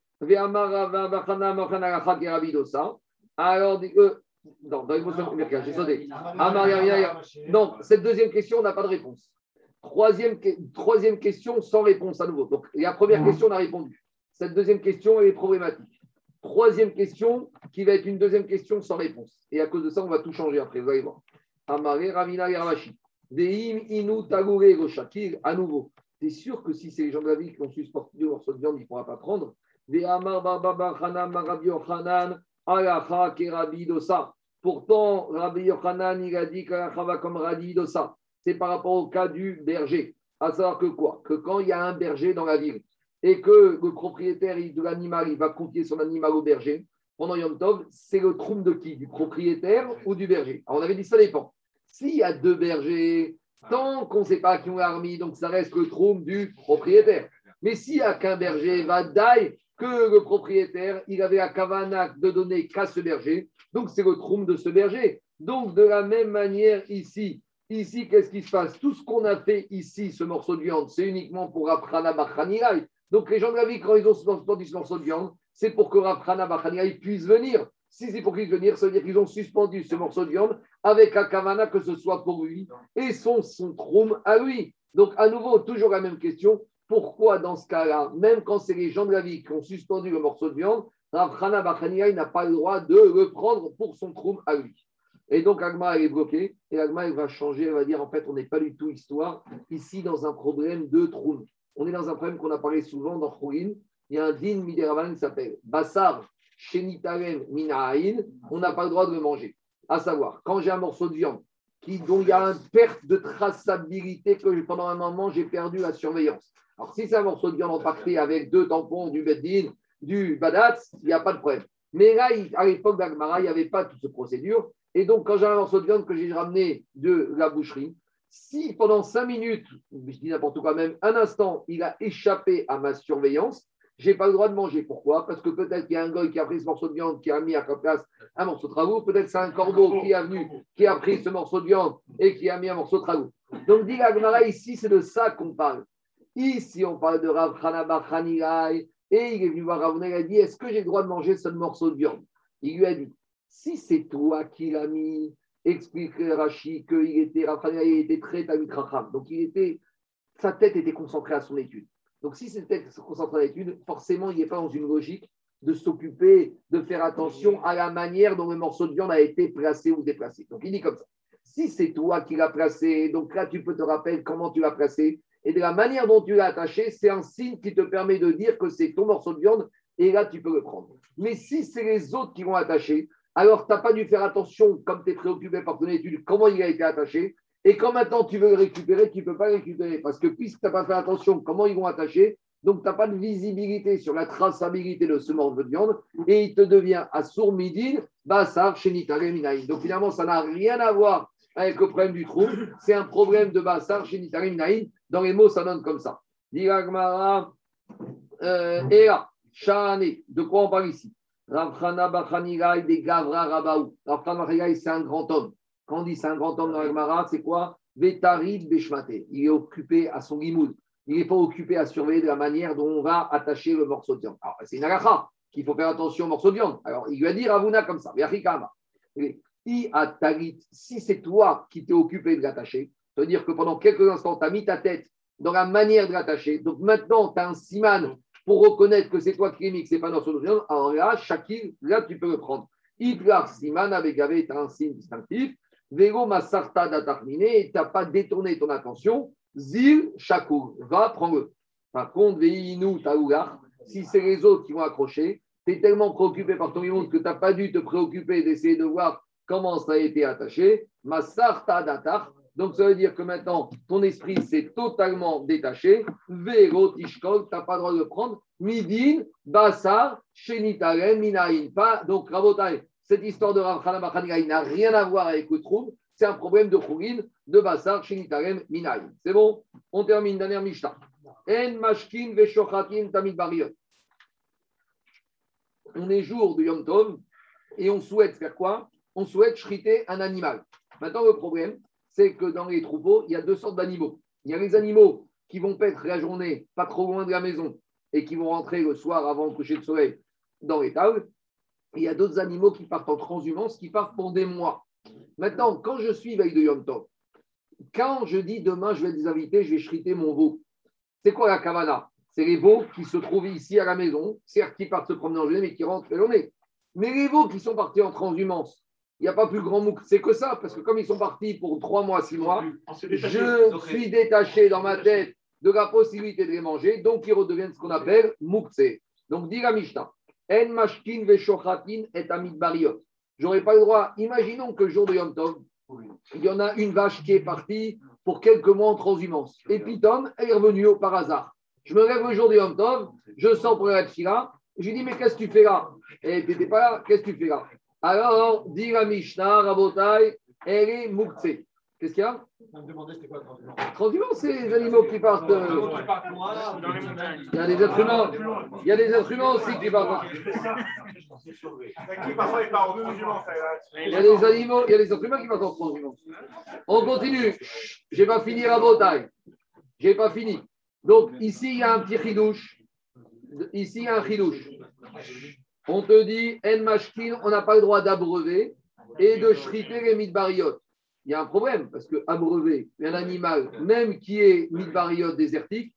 alors, euh, non, dans l'émotion américaine, j'ai sauté. Non, cette deuxième question, n'a pas de réponse. Troisième, troisième question, sans réponse à nouveau. Donc, la première question, on a répondu. Cette deuxième question, est problématique. Troisième question, qui va être une deuxième question sans réponse. Et à cause de ça, on va tout changer après, vous allez voir. Amare, Ravina, Yaramashi. Deim, Inu, Tagore, Shakir, à nouveau. Sûr que si c'est les gens de la vie qui ont suspendu le morceau de viande, il ne pourra pas prendre? Pourtant, Rabbi Yochanan, il a dit qu'Alacha va comme Rabbi Dosa. C'est par rapport au cas du berger. À savoir que quoi? Que quand il y a un berger dans la ville et que le propriétaire de l'animal, il va confier son animal au berger, pendant Yom Tov, c'est le troum de qui? Du propriétaire ou du berger? Alors on avait dit ça dépend. S'il y a deux bergers, tant qu'on ne sait pas qui ont l'armée, donc ça reste le troum du propriétaire. Mais s'il n'y a qu'un berger, va daille que le propriétaire, il avait la kavana de donner qu'à ce berger, donc c'est le troum de ce berger. Donc de la même manière ici, ici qu'est-ce qui se passe? Tout ce qu'on a fait ici, ce morceau de viande, c'est uniquement pour Aprana Bachanilai. Donc les gens de la vie, quand ils ont suspendu ce morceau de viande, c'est pour que Aprana Bachanilai puisse venir. Si c'est pour qu'il puisse venir, ça veut dire qu'ils ont suspendu ce morceau de viande avec la kavana que ce soit pour lui et son, son à lui. Donc à nouveau, toujours la même question pourquoi, dans ce cas-là, même quand c'est les gens de la vie qui ont suspendu le morceau de viande, Rav Hana n'a pas le droit de le prendre pour son troum à lui? Et donc, Agma, est bloquée. Et Agma, va changer. Elle va dire en fait, on n'est pas du tout histoire ici dans un problème de troum. On est dans un problème qu'on a parlé souvent dans Khourin. Il y a un din midéravan qui s'appelle Bassar Shenitarem Minahain. On n'a pas le droit de le manger. À savoir, quand j'ai un morceau de viande qui, dont il y a une perte de traçabilité que pendant un moment, j'ai perdu la surveillance. Alors, si c'est un morceau de viande empaqueté avec deux tampons, du beddin, du badat, il n'y a pas de problème. Mais là, à l'époque d'Agmara, il n'y avait pas toute cette procédure. Et donc, quand j'ai un morceau de viande que j'ai ramené de la boucherie, si pendant cinq minutes, je dis n'importe quoi même, un instant, il a échappé à ma surveillance, je n'ai pas le droit de manger. Pourquoi? Parce que peut-être qu'il y a un goy qui a pris ce morceau de viande, qui a mis à sa place un morceau de travaux. Peut-être c'est un corbeau qui est venu, qui a pris ce morceau de viande et qui a mis un morceau de travaux. Donc, dit Agmara, ici, c'est de ça qu'on parle. Ici, on parle de Rav Hanaba et il est venu voir Ravuna, il a dit Est-ce que j'ai le droit de manger ce morceau de viande? Il lui a dit Si c'est toi qui l'as mis, explique Rashi qu'il était, il était très Tamit Donc, il était, sa tête était concentrée à son étude. Donc, si c'était concentré à l'étude, forcément, il n'est pas dans une logique de s'occuper, de faire attention à la manière dont le morceau de viande a été placé ou déplacé. Donc, il dit comme ça. Si c'est toi qui l'as placé, donc là, tu peux te rappeler comment tu l'as placé et de la manière dont tu l'as attaché, c'est un signe qui te permet de dire que c'est ton morceau de viande et là, tu peux le prendre. Mais si c'est les autres qui l'ont attaché, alors tu n'as pas dû faire attention, comme tu es préoccupé par ton étude, comment il a été attaché. Et quand maintenant tu veux le récupérer, tu ne peux pas le récupérer. Parce que puisque tu n'as pas fait attention comment ils vont attacher, donc tu n'as pas de visibilité sur la traçabilité de ce morceau de viande et il te devient à sourd-midin, bassar, chénitare, minaï. Donc finalement, ça n'a rien à voir avec le problème du trou. C'est un problème de bassar, chénitare, minaï. Dans les mots, ça donne comme ça. Diragmara, euh, Ea, Shane, de quoi on parle ici? Rafrana Bachanigai de Gavra Rabaou. Rafrana Bachanigai, c'est un grand homme. Quand on dit c'est un grand homme dans l'Agmara, c'est quoi? Il est occupé à son limoud. Il n'est pas occupé à surveiller de la manière dont on va attacher le morceau de viande. Alors, c'est une agacha qu'il faut faire attention au morceau de viande. Alors, il lui a dit Ravuna comme ça. Si c'est toi qui t'es occupé de l'attacher, c'est-à-dire que pendant quelques instants, tu as mis ta tête dans la manière de l'attacher. Donc maintenant, tu as un siman pour reconnaître que c'est toi qui l'as mis, que ce n'est pas son viande. Alors là, Shakil, là, tu peux le prendre. Idlar siman avec as un signe distinctif. Vélo masarta d'atarminé, tu n'as pas détourné ton attention. Zil, Shakur, va, prends-le. Par contre, Veinu, Taougar, si c'est les autres qui vont accrocher, tu es tellement préoccupé par ton monde que tu n'as pas dû te préoccuper d'essayer de voir comment ça a été attaché. Masarta datar, donc, ça veut dire que maintenant, ton esprit s'est totalement détaché. Véro, tishkol, tu n'as pas le droit de le prendre. Midin, basar, shenitaren, minaïn. Donc, Rabotai, cette histoire de Rav n'a rien à voir avec le trou. C'est un problème de Khourin, de basar, shenitaren, minaïn. C'est bon? On termine, dernière Mishnah. En mashkin veshochatin tamid bariot. On est jour de Yom Tov et on souhaite faire quoi? On souhaite shriter un animal. Maintenant, le problème, c'est que dans les troupeaux, il y a deux sortes d'animaux. Il y a les animaux qui vont paître la journée pas trop loin de la maison et qui vont rentrer le soir avant le coucher de soleil dans les tables. il y a d'autres animaux qui partent en transhumance, qui partent pour des mois. Maintenant, quand je suis veille de Yom Tov, quand je dis demain je vais les inviter, je vais chriter mon veau, c'est quoi la kavana? C'est les veaux qui se trouvent ici à la maison, certes qui partent se promener en journée, mais qui rentrent la journée. Mais les veaux qui sont partis en transhumance, il n'y a pas plus grand mouk, c'est que ça, parce que comme ils sont partis pour trois mois, six mois, je suis détaché dans ma tête de la possibilité de les manger, donc ils redeviennent ce qu'on appelle moukse. Donc, dit la Mishnah, En mashkin veshochatin et amit bariot. J'aurais pas le droit. Imaginons que le jour de Yom Tov, il y en a une vache qui est partie pour quelques mois en transhumance. Et Pitom, elle est revenue par hasard. Je me lève le jour de Yom Tov, je sors pour la Tfila, je lui dis, mais qu'est-ce que tu fais là? Et tu n'étais pas là, qu'est-ce que tu fais là? Alors, dit la Mishnah, Rabotai, elle est Moukse. Qu'est-ce qu'il y a? On me demandait c'était quoi c'est les animaux qui partent. euh. Il y a des êtres humains. Il y a des êtres humains aussi qui partent. Il y a des animaux, il y a des êtres humains qui partent en transhumance. On continue. Je n'ai pas fini la bataille. Je n'ai pas fini. Donc, ici, il y a un petit chidouche. Ici, il y a un chidouche. On te dit, en mashkin, on n'a pas le droit d'abreuver et de shriter les midbariotes. Il y a un problème, parce que abreuver un animal, même qui est midbariote désertique,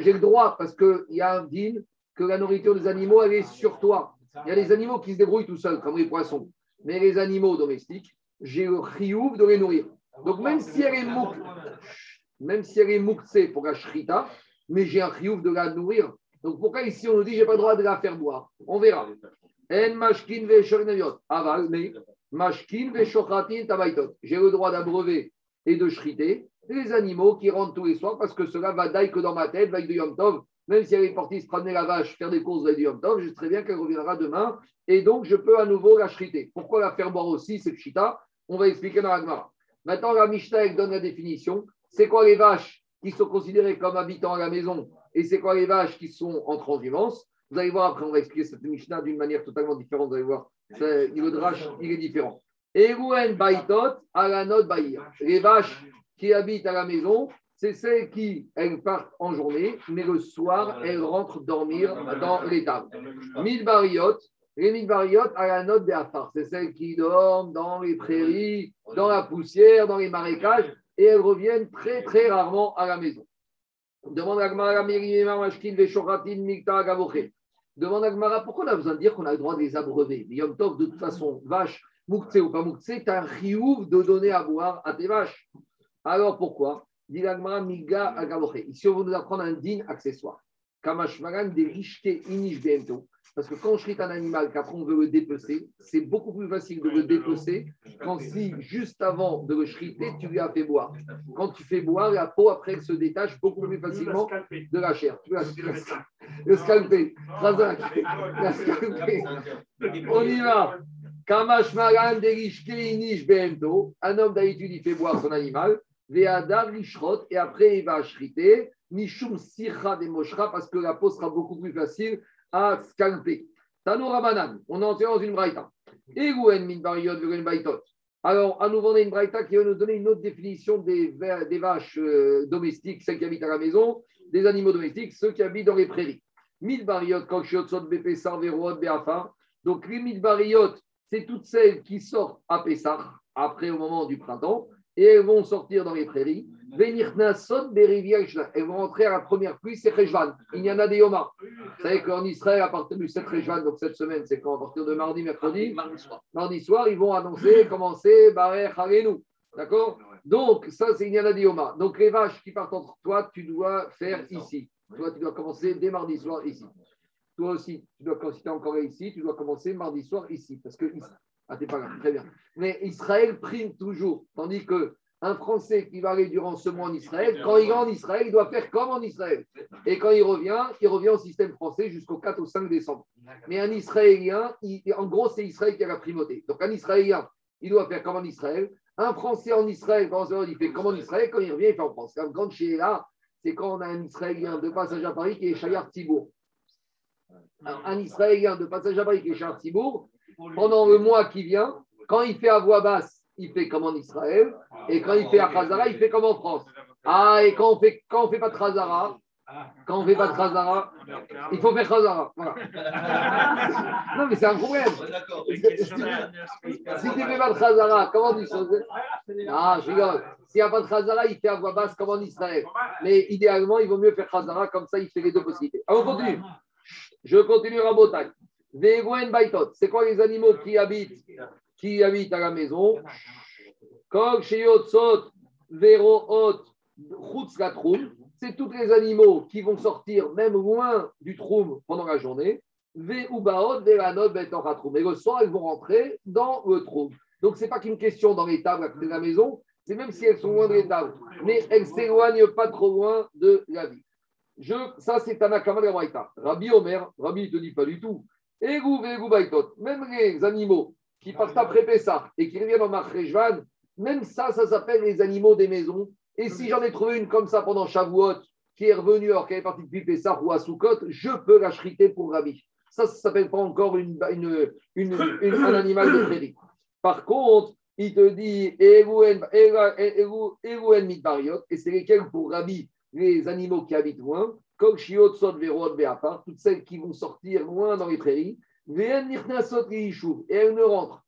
j'ai le droit, parce qu'il y a un din que la nourriture des animaux, elle est sur toi. Il y a des animaux qui se débrouillent tout seuls, comme les poissons. Mais les animaux domestiques, j'ai le chiouf de les nourrir. Donc, même si elle est mouk, même si elle est mouktsé pour la shrita, mais j'ai un chiouf de la nourrir. Donc, pourquoi ici on nous dit j'ai pas le droit de la faire boire? On verra. En mashkin. Aval, mais mashkin ve'shochatin tabaitot. J'ai le droit d'abreuver et de shriter les animaux qui rentrent tous les soirs parce que cela va d'aille que dans ma tête, veille de Yom Tov. Même si elle est partie se promener la vache, faire des courses veille de Yom Tov, je sais très bien qu'elle reviendra demain et donc je peux à nouveau la shriter. Pourquoi la faire boire aussi, cette chita? On va expliquer dans la Gemara. Maintenant, la Mishnah donne la définition. C'est quoi les vaches qui sont considérées comme habitant à la maison? Et c'est quoi les vaches qui sont en transhumance? Vous allez voir après, on va expliquer cette Mishnah d'une manière totalement différente. Vous allez voir, le niveau de Rash, il est différent. Eruen Baitot, Alanot Baïr. Les vaches qui habitent à la maison, c'est celles qui, elles partent en journée, mais le soir, elles rentrent dormir dans l'étable. Midbariot, les midbariot à la note des affaires, c'est celles qui dorment dans les prairies, dans la poussière, dans les marécages, et elles reviennent très très rarement à la maison. Demande à Gmara, Mirima, Mashkin, Veshoratin, Mikta, Gavoche. Demande à Gmara, pourquoi on a besoin de dire qu'on a le droit de les abreuver Mais Yom Tov, de toute façon, vache, Mouktsé ou pas Mouktsé, tu as un chiouf de donner à boire à tes vaches. Alors pourquoi? Dit la Gemara, Miga. Ici, on va nous apprendre un din accessoire. Kamashmaran, des richete inish bento. Parce que quand on chrite un animal, qu'après on veut le dépecer, c'est beaucoup plus facile de le dépecer quand si, juste avant de le chriter, tu lui as fait boire. Quand tu fais boire, la peau, après, elle se détache beaucoup plus facilement de la chair. Tu vas le scalper. La scalper. On y va. Kamash Maran derishke inish bento. Un homme d'habitude, il fait boire son animal. Veada rishrot. Et après, il va shriter. Mishum sircha de moshra. Parce que la peau sera beaucoup plus facile à scalper. Tano Rabanan. On est entré dans une braïta. Egouen min bariot baitot. Alors, à on a une braïta qui va nous donner une autre définition des, va- des vaches euh, domestiques, celles qui habitent à la maison, des animaux domestiques, ceux qui habitent dans les prairies. Midbariot, Kokshiot, Bepessar, Verot, Beafar. Donc, les midbariot, c'est toutes celles qui sortent à Pessah, après au moment du printemps, et elles vont sortir dans les prairies. Elles vont rentrer à la première pluie, c'est Rejvan. Il y en a des Yoma. Vous savez qu'en Israël, à partir du 7 Rejvan, donc cette semaine, c'est quand? À partir de mardi, mercredi? Mardi soir. Mardi soir, ils vont annoncer, commencer, Barer, Harenu. D'accord? Donc, ça, c'est Inyana Dioma. Donc, les vaches qui partent entre toi, tu dois faire ici. Toi, tu dois commencer dès mardi soir ici. Toi aussi, tu dois, quand tu es encore ici, tu dois commencer mardi soir ici. Parce que. Ah, t'es pas là, très bien. Mais Israël prime toujours. Tandis que un Français qui va aller durant ce mois en Israël, quand il va en Israël, il doit faire comme en Israël. Et quand il revient, il revient au système français jusqu'au 4 ou 5 décembre. Mais un Israélien, en gros, c'est Israël qui a la primauté. Donc un Israélien, il doit faire comme en Israël. Un Français en Israël, il fait comme en Israël, quand il revient, il fait en France. La grande là, c'est quand on a un Israélien de passage à Paris qui est Chayar Tibour. Un Israélien de passage à Paris qui est Chayar Tibour, pendant le mois qui vient, quand il fait à voix basse, il fait comme en Israël. Et quand il fait à Khazara, il fait comme en France. Ah, et quand on fait, quand on fait pas de Khazara, quand on fait pas de Khazara, il faut faire Khazara. Voilà. <laughs> non, mais c'est un problème. Si tu fais pas de Khazara, comment tu faisais Ah, je rigole. S'il n'y a pas de Khazara, il fait à voix basse comme en Israël. Mais idéalement, il vaut mieux faire Khazara, comme ça, il fait les deux possibilités. Alors, on continue. Je continue à Botagne. C'est quoi les animaux qui habitent, qui habitent à la maison? C'est tous les animaux qui vont sortir même loin du troum pendant la journée. Et le soir, elles vont rentrer dans le troum. Donc, ce n'est pas qu'une question dans les tables de la maison, c'est même si elles sont loin des tables. Mais elles ne s'éloignent pas trop loin de la vie. Je, ça, c'est Tanakama de la. Rabbi Omer, Rabbi ne te dit pas du tout. Même les animaux qui partent après Pessah et qui reviennent en Machrejvan, même ça, ça s'appelle les animaux des maisons. Et si j'en ai trouvé une comme ça pendant Shavuot, qui est revenue alors qu'elle est partie depuis Pessah ou à Soukot, je peux la chriter pour Rabbi. Ça, ça ne s'appelle pas encore une, une, une, un animal de crédit. Par contre, il te dit et c'est lesquels pour Rabbi, les animaux qui habitent loin, Toutes celles qui vont sortir loin dans les prairies, et elles ne rentrent.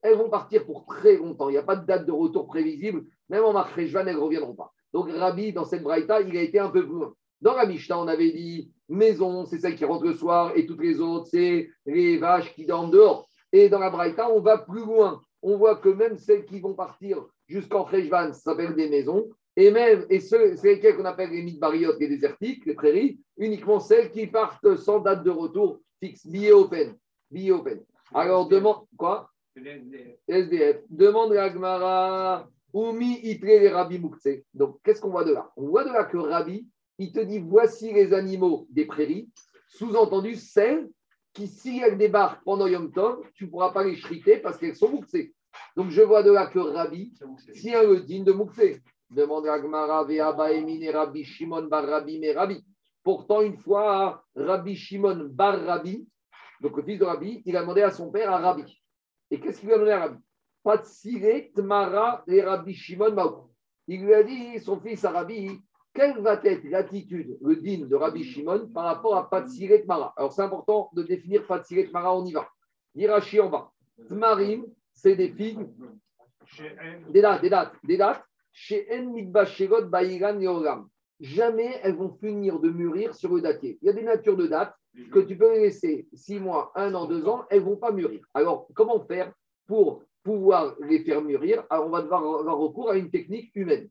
Elles vont partir pour très longtemps. Il n'y a pas de date de retour prévisible. Même en Marcheshvan, elles ne reviendront pas. Donc Rabbi, dans cette braïta, il a été un peu plus loin. Dans la Mishnah, on avait dit maison, c'est celle qui rentre le soir, et toutes les autres, c'est les vaches qui dorment dehors. Et dans la braïta, on va plus loin. On voit que même celles qui vont partir jusqu'en Cheshvan, ça s'appelle des maisons. Et même, et c'est lesquelles qu'on appelle les midbariotes, les désertiques, les prairies, uniquement celles qui partent sans date de retour fixe, billet open. Billet open. Alors, demande, quoi? SDF. Demande à Gmara, Oumi Itre les Rabbi Moukse. Donc, qu'est-ce qu'on voit de là? On voit de là que Rabbi, il te dit voici les animaux des prairies, sous-entendu celles qui, si elles débarquent pendant Yom Tov, tu ne pourras pas les chriter parce qu'elles sont Moukse. Donc, je vois de là que Rabbi tient le digne de Moukse. Demande à Gmara, Veaba Emine Rabbi Shimon Bar Rabbi mais Rabbi. Pourtant, une fois, Rabbi Shimon Bar Rabbi, donc le fils de Rabbi, il a demandé à son père, à Rabbi. Et qu'est-ce qu'il lui a donné à Rabbi? Patsire Tmara et Rabbi Shimon Maou. Il lui a dit, son fils à Rabbi, quelle va être l'attitude, le din de Rabbi Shimon par rapport à Patsire Tmara? Alors c'est important de définir Patsire Tmara, on y va. Hirachi en bas. Tmarim, c'est des figues, des dates, des dates, des dates. Chez. Jamais elles vont finir de mûrir sur le datier. Il y a des natures de dates que tu peux laisser six mois, un an, deux ans, elles ne vont pas mûrir. Alors, comment faire pour pouvoir les faire mûrir? Alors, on va devoir avoir recours à une technique humaine.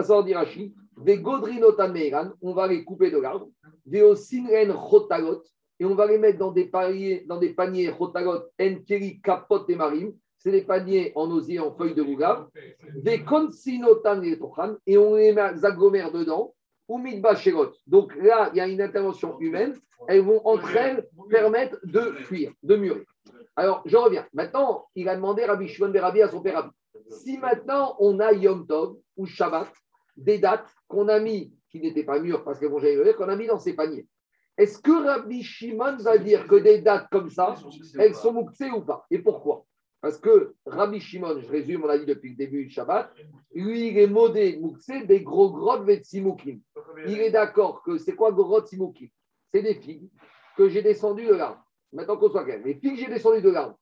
Ça dirachi, des godrinotameran, on va les couper de l'arbre, des osinren chotagot, et on va les mettre dans des paniers, dans des paniers enkeri, kapot et marim, c'est des paniers en osier, en feuilles de bougave, des consinotan et on les agglomère dedans, ou Donc là, il y a une intervention humaine. Elles vont entre elles permettre de fuir, de mûrir. Alors, je reviens. Maintenant, il a demandé Rabbi Shimon Berabi à son père Rabbi. Si maintenant on a Yom Tov ou Shabbat, des dates qu'on a mis, qui n'étaient pas mûres parce qu'elles vont jamais qu'on a mis dans ces paniers, est-ce que Rabbi Shimon va dire que des dates comme ça, elles sont mouxées ou pas? Et pourquoi? Parce que Rabbi Shimon, je résume, on l'a dit depuis le début du Shabbat, lui, il est modé mouxé des gros grottes vetsimukim. Il est d'accord que c'est quoi grottes simukim? C'est des figues que j'ai descendues de l'arbre. Maintenant qu'on soit clair, les figues que j'ai descendues de l'arbre,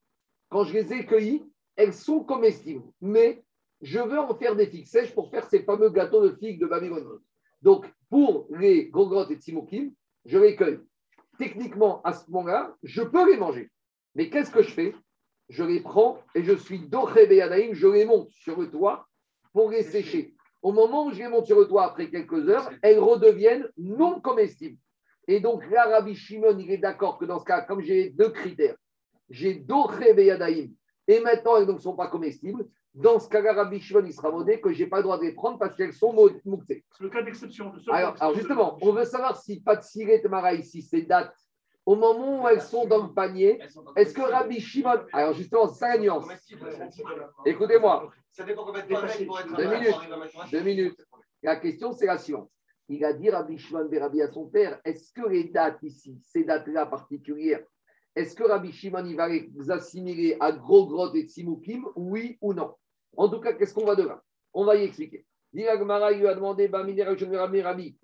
quand je les ai cueillies, elles sont comestibles. Mais je veux en faire des figues sèches pour faire ces fameux gâteaux de figues de Babylone. Donc, pour les gogrottes et tsimokim, je les cueille. Techniquement, à ce moment-là, je peux les manger. Mais qu'est-ce que je fais? Je les prends et je suis doché je les monte sur le toit pour les sécher. Au moment où je les monte sur le toit après quelques heures, elles redeviennent non comestibles. Et donc là, Rabbi Shimon, il est d'accord que dans ce cas, comme j'ai deux critères, j'ai Doché Beyadaïm, et maintenant elles ne sont pas comestibles, dans ce cas-là, Rabbi Shimon, il sera modé que je n'ai pas le droit de les prendre parce qu'elles sont moutées. C'est le cas d'exception. Alors, alors, justement, on veut savoir si Patsire Tamara ici, ces dates, au moment où elles sont dans le panier, est-ce que Rabbi Shimon. Alors justement, c'est ça la nuance. Écoutez-moi. De Deux minutes. Deux minutes. La question, c'est la suivante il a dit Rabbi Shimon Rabbi à son père, est-ce que les dates ici, ces dates-là particulières, est-ce que Rabbi Shimon il va les assimiler à gros grottes et tsimukim, oui ou non? En tout cas, qu'est-ce qu'on va devoir On va y expliquer. Diragmara, il lui a demandé, Rabbi, Rabbi,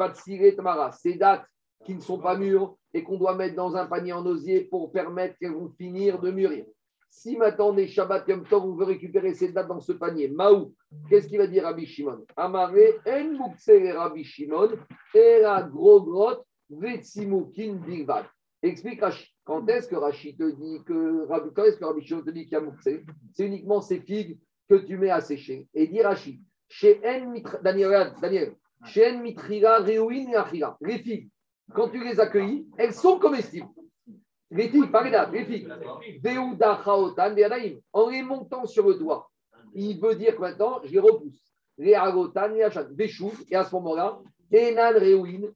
Tamara, ces dates qui ne sont pas mûres et qu'on doit mettre dans un panier en osier pour permettre qu'elles vont finir de mûrir. Si maintenant on est Shabbat Yom Tov, on veut récupérer ces dates dans ce panier, Maou, qu'est-ce qu'il va dire Rabbi Shimon? Amaré, en Rabbi Shimon, et la gros grotte, Vetsimukin Bilvad. Explique Rashi. Quand est-ce que Rashi te dit que Rabbi, quand est-ce que Rabbi Shimon te dit qu'il y a Moukse C'est uniquement ces figues que tu mets à sécher. Et dit Rashi, Chez En Daniel, Daniel, chez En Mitrira, Réouin et Achira. Les figues, quand tu les accueillis, elles sont comestibles. Les figues, par les dates, les Beadaim. En les montant sur le doigt, il veut dire que maintenant, je les repousse. Les les Achat, des choux, et à ce moment-là, Enan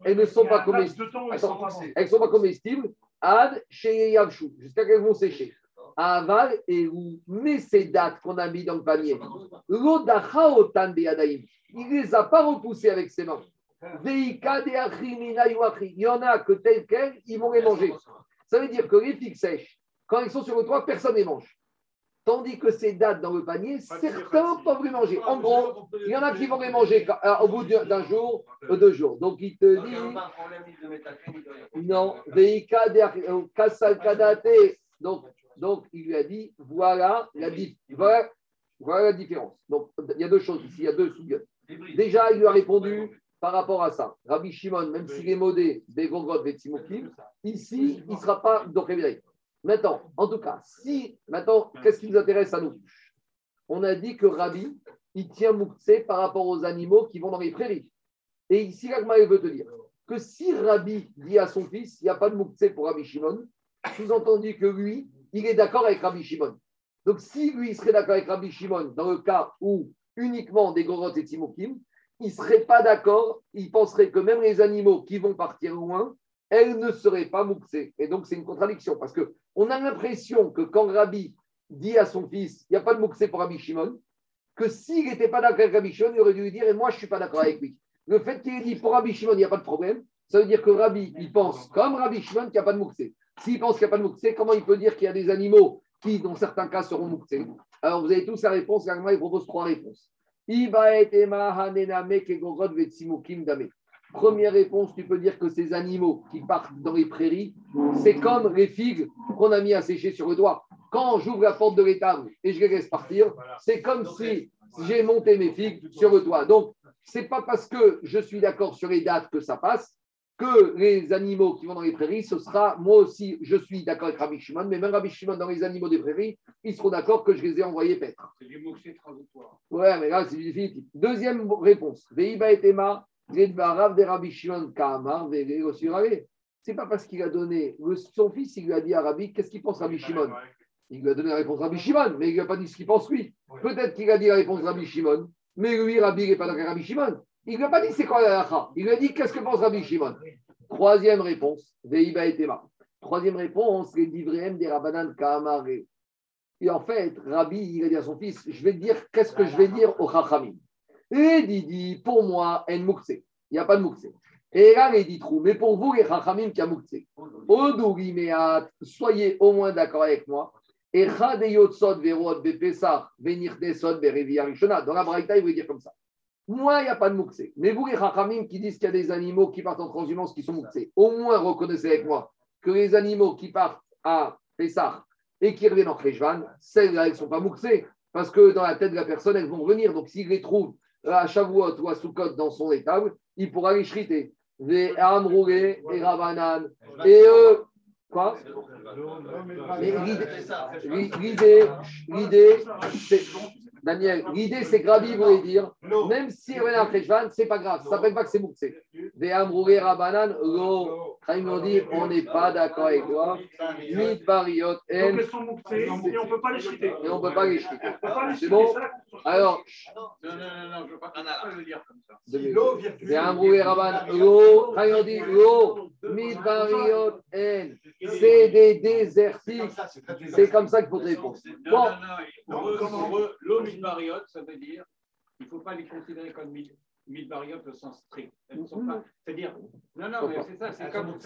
elles ne sont pas comestibles. Elles ne sont pas comestibles. Ad, chez Yavchou, jusqu'à qu'elles vont sécher. Aval et où, mais ces dates qu'on a mis dans le panier, il ne les a pas repoussées avec ses mains. Il y en a que tel quel, ils vont les manger. Ça veut dire que les figues sèches, quand ils sont sur le toit, personne ne les mange. Tandis que ces dates dans le panier, certains peuvent les manger. En gros, il y en a qui vont les manger euh, au bout d'un jour, euh, deux jours. Donc il te dit. Non, Veika euh, Kasal Kadate. Donc, donc, il lui a dit voilà la, voilà, voilà la différence. Donc, il y a deux choses ici, il y a deux sous Déjà, il lui a répondu par rapport à ça. Rabbi Shimon, même s'il est modé des ici, il ne sera pas donc. Maintenant, en tout cas, si, maintenant, qu'est-ce qui nous intéresse à nous? On a dit que Rabbi, il tient Mouktsé par rapport aux animaux qui vont dans les prairies. Et ici, l'Agma, il veut te dire que si Rabbi dit à son fils, il n'y a pas de Mouktsé pour Rabbi Shimon, sous-entendu que lui, il est d'accord avec Rabbi Shimon. Donc, si lui il serait d'accord avec Rabbi Shimon dans le cas où uniquement des Gorotes et Timokim, il ne serait pas d'accord, il penserait que même les animaux qui vont partir loin, elles ne seraient pas mouxées. Et donc, c'est une contradiction parce qu'on a l'impression que quand Rabbi dit à son fils, il n'y a pas de mouxé pour Rabbi Shimon, que s'il n'était pas d'accord avec Rabbi Shimon, il aurait dû lui dire, et moi, je ne suis pas d'accord avec lui. Le fait qu'il ait dit pour Rabbi Shimon, il n'y a pas de problème, ça veut dire que Rabbi, il pense comme Rabbi Shimon qu'il n'y a pas de mouxé. S'il pense qu'il n'y a pas de mouxé, comment il peut dire qu'il y a des animaux qui, dans certains cas, seront mouxés Alors, vous avez tous la réponse. L'Agma, il propose trois réponses. Première réponse, tu peux dire que ces animaux qui partent dans les prairies, c'est comme les figues qu'on a mis à sécher sur le doigt. Quand j'ouvre la porte de l'étable et je les laisse partir, c'est comme si j'ai monté mes figues sur le toit. Donc, c'est pas parce que je suis d'accord sur les dates que ça passe que les animaux qui vont dans les prairies, ce sera, moi aussi, je suis d'accord avec Rabbi Shimon, mais même Rabbi Shimon dans les animaux des prairies, ils seront d'accord que je les ai envoyés paître. C'est du moxé transitoire. Ouais, mais là, c'est définitif. Deuxième réponse. Veiba et Tema, Rav de Rabbi Shimon C'est pas parce qu'il a donné, son fils, il lui a dit à Rabbi, qu'est-ce qu'il pense Rabbi Shimon? Il lui a donné la réponse Rabbi Shimon, mais il lui a pas dit ce qu'il pense lui. Peut-être qu'il a dit la réponse Rabbi Shimon, mais lui, Rabbi, il n'est pas d'accord avec Rabbi Shimon. Il ne lui a pas dit c'est quoi la halakha. Il lui a dit qu'est-ce que pense Rabbi Shimon? Troisième réponse, Veiba et Tema. Troisième réponse, les des. Et en fait, Rabbi, il a dit à son fils, je vais te dire, qu'est-ce que je vais dire au Chachamim Et Didi, pour moi, en Moukse. Il n'y a pas de Moukse. Et là, les dit trous, mais pour vous, les Chachamim qui a Moukse. Odouri Meat, soyez au moins d'accord avec moi. Et Chadeyotsod Verot Bepesar, Venir Desod Berevia Rishona. Dans la Braïta, il veut dire comme ça. Moi, il n'y a pas de Moukse. Mais vous, les Chachamim qui disent qu'il y a des animaux qui partent en transhumance qui sont Moukse, au moins reconnaissez avec moi que les animaux qui partent à Pessah et qui reviennent en Khejvan, celles-là, elles ne sont pas mouxées, parce que dans la tête de la personne, elles vont revenir. Donc, s'il les trouve à Shavuot ou à Sukkot dans son étable, il pourra les shriter. Les Amroulé et Ravanan. Et eux, quoi? L'idée, l'idée, c'est. Daniel, l'idée, c'est que Rabbi voulait dire, même si reviennent en Khejvan, c'est pas grave, ça s'appelle pas que c'est mouxé. Des Amroulé, Ravanan, lo. Nous dit, on n'est pas d'accord avec toi. Mit bariot, Donc en. elles sont mouxées et on ne peut pas les chuter. Et on ne peut pas les shriter. On peut pas les C'est chuter, bon. Alors, Non, non, non, non, je ne veux pas, je veux pas le dire comme ça. L'eau, virgule. c'est un brouillé raban. L'eau, quand on dit l'eau, midbariot, en. C'est des désertiques. C'est comme ça qu'il faut répondre. Bon. Non, non, pour eux, pour eux, l'eau midbariote, ça veut dire qu'il ne faut pas les considérer comme mid- midbariote au sens strict. Elles ne sont pas. C'est-dire, non, non, mais c'est ça, c'est comme,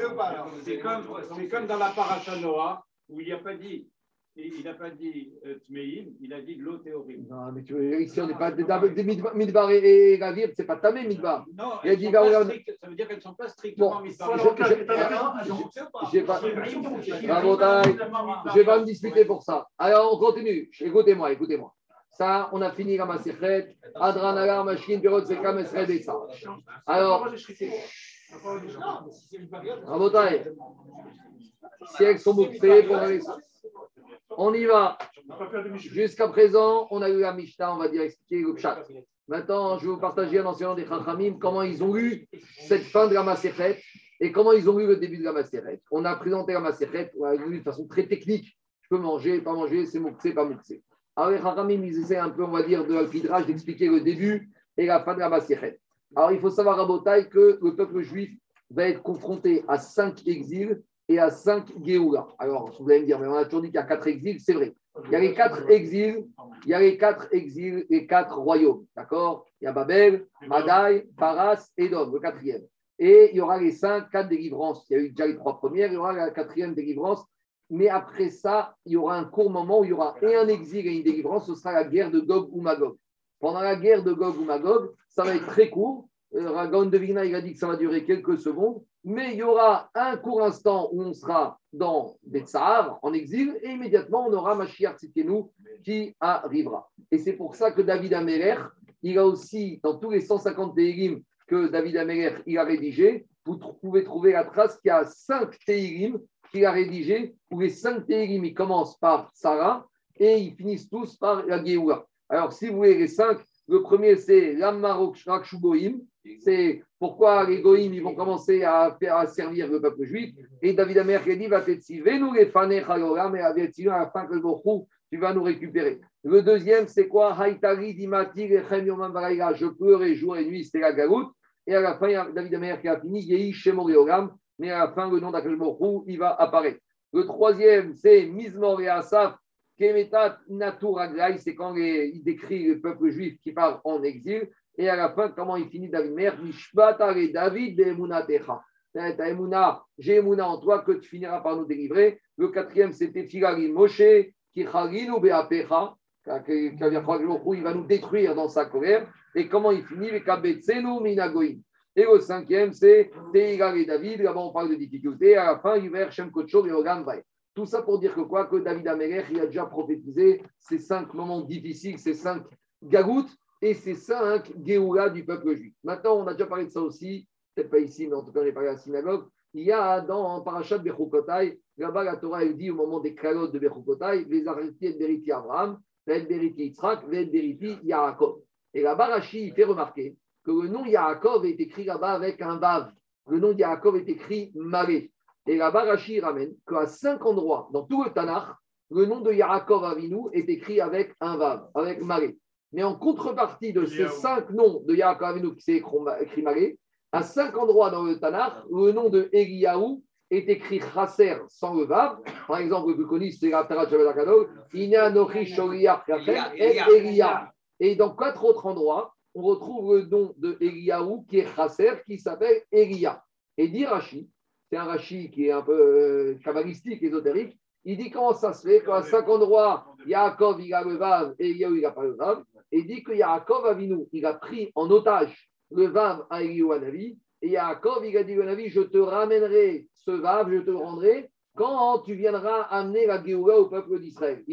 dans la paracha Noah, où il n'a pas dit, il n'a pas dit euh, Tmeim, il a dit l'eau théorique. Non, mais tu veux, ici, on n'est pas des des midbar midbar et Gavir, c'est pas tamé midbar. Non, Il a dit, bah, ça veut dire qu'elles ne sont pas strictement Bon, midbariotes. je- je- J'ai pas. Je vais pas me disputer pour ça. Alors, on continue. Écoutez-moi, écoutez-moi. Ça, on a fini la Maserhet. Adran Agar, Machine, Perot, Sekam, Esred et ça. Alors, Rabotai, si elles sont mouxées, pour aller On y va. Jusqu'à présent, on a eu la Mishnah, on va dire expliquer le chat. Maintenant, je vais vous partager un enseignement des Chachamim, comment ils ont eu cette fin de la Maserhet et comment ils ont eu le début de la Maserhet. On a présenté la Maserhet, on a de façon très technique. Je peux manger, pas manger, c'est mouxé, pas mouxé. Alors, les Chachamim, ils essaient un peu, on va dire, de Alpidrage, d'expliquer le début et la fin de la Maserhet. Alors, il faut savoir à Botaï que le peuple juif va être confronté à cinq exils et à cinq Géoulas. Alors, vous allez me dire, mais on a toujours dit qu'il y a quatre exils, c'est vrai. Il y a les quatre exils, il y a les quatre exils, les quatre royaumes, d'accord? Il y a Babel, Madaï, Paras, Edom, le quatrième. Et il y aura les cinq, quatre délivrances. Il y a eu déjà les trois premières, il y aura la quatrième délivrance. Mais après ça, il y aura un court moment où il y aura et un exil et une délivrance, ce sera la guerre de Gog ou Magog. Pendant la guerre de Gog ou Magog, ça va être très court. Euh, Ragon de Vigna, il a dit que ça va durer quelques secondes, mais il y aura un court instant où on sera dans des tsars, en exil, et immédiatement on aura Mashiach Tzidkenu qui arrivera. Et c'est pour ça que David Améler, il a aussi, dans tous les 150 Téhirim que David Améler il a rédigé, vous pouvez trouver la trace qu'il y a cinq Téhirim qu'il a rédigé, où les cinq Téhirim, ils commencent par Sarah et ils finissent tous par la Géoula. Alors, si vous voulez les cinq, le premier, c'est l'Ammarok Shugoim, c'est pourquoi les Goïms ils vont commencer à, faire, à servir le peuple juif. Et David Amer qui dit va nous les mais à la fin que tu vas nous récupérer. Le deuxième, c'est quoi? Haïtari dimati Je pleurais jour et nuit, c'était la galoute. Et à la fin, David Amer qui a fini Yehi Shemoriogam, mais à la fin, le nom d'Akashborou, il va apparaître. Le troisième, c'est Mizmor et Asaf, Kemetat Naturagrai, c'est quand il décrit le peuple juif qui part en exil. Et à la fin, comment il finit David Mer David. J'ai Emouna en toi que tu finiras par nous délivrer. Le quatrième, c'était Filari Moshe, qui ou Beapecha, il va nous détruire dans sa colère. Et comment il finit Minagoim. Et le cinquième, c'est Teigar et David. Là-bas, on parle de difficultés. À la fin, Yuver Shem Kocho et Ogan Tout ça pour dire que quoi? Que David Améler, il a déjà prophétisé ces cinq moments difficiles, ces cinq gagoutes et c'est cinq Géoula du peuple juif. Maintenant, on a déjà parlé de ça aussi, peut-être pas ici, mais en tout cas, on a parlé à la synagogue. Il y a dans Parashat Bechukotai, là-bas, la Torah dit au moment des calottes de Bechukotai, les de Beriti Abraham, les Beriti Yitzhak, les Beriti Yaakov. Et là-bas, Rashi fait remarquer que le nom Yaakov est écrit là-bas avec un Vav. Le nom de Yaakov est écrit Maré. Et là-bas, Rashi ramène qu'à cinq endroits, dans tout le Tanakh, le nom de Yaakov Avinu est écrit avec un Vav, avec Maré. Mais en contrepartie de ces cinq noms de Yaakov Avinu qui s'est écrit malé, à cinq endroits dans le Tanakh, le nom de Eliyahu est écrit Chasser sans le Vav. Par exemple, le plus connu, c'est la Tarat Ina Nochi Shoriach et Eliyahu. Et dans quatre autres endroits, on retrouve le nom de Eliyahu qui est Chasser, qui s'appelle Elia. Et dit Rashi, c'est un Rashi qui est un peu euh, kabbalistique, ésotérique, il dit comment ça se fait qu'à cinq endroits, Yaakov il a le Vav et Eliyahu il n'a pas le Vav et dit que Yaakov Avinu, il a pris en otage le Vav à Eliyahu et Yaakov, il a dit au Navi, je te ramènerai ce Vav, je te le rendrai quand tu viendras amener la Géoula au peuple d'Israël.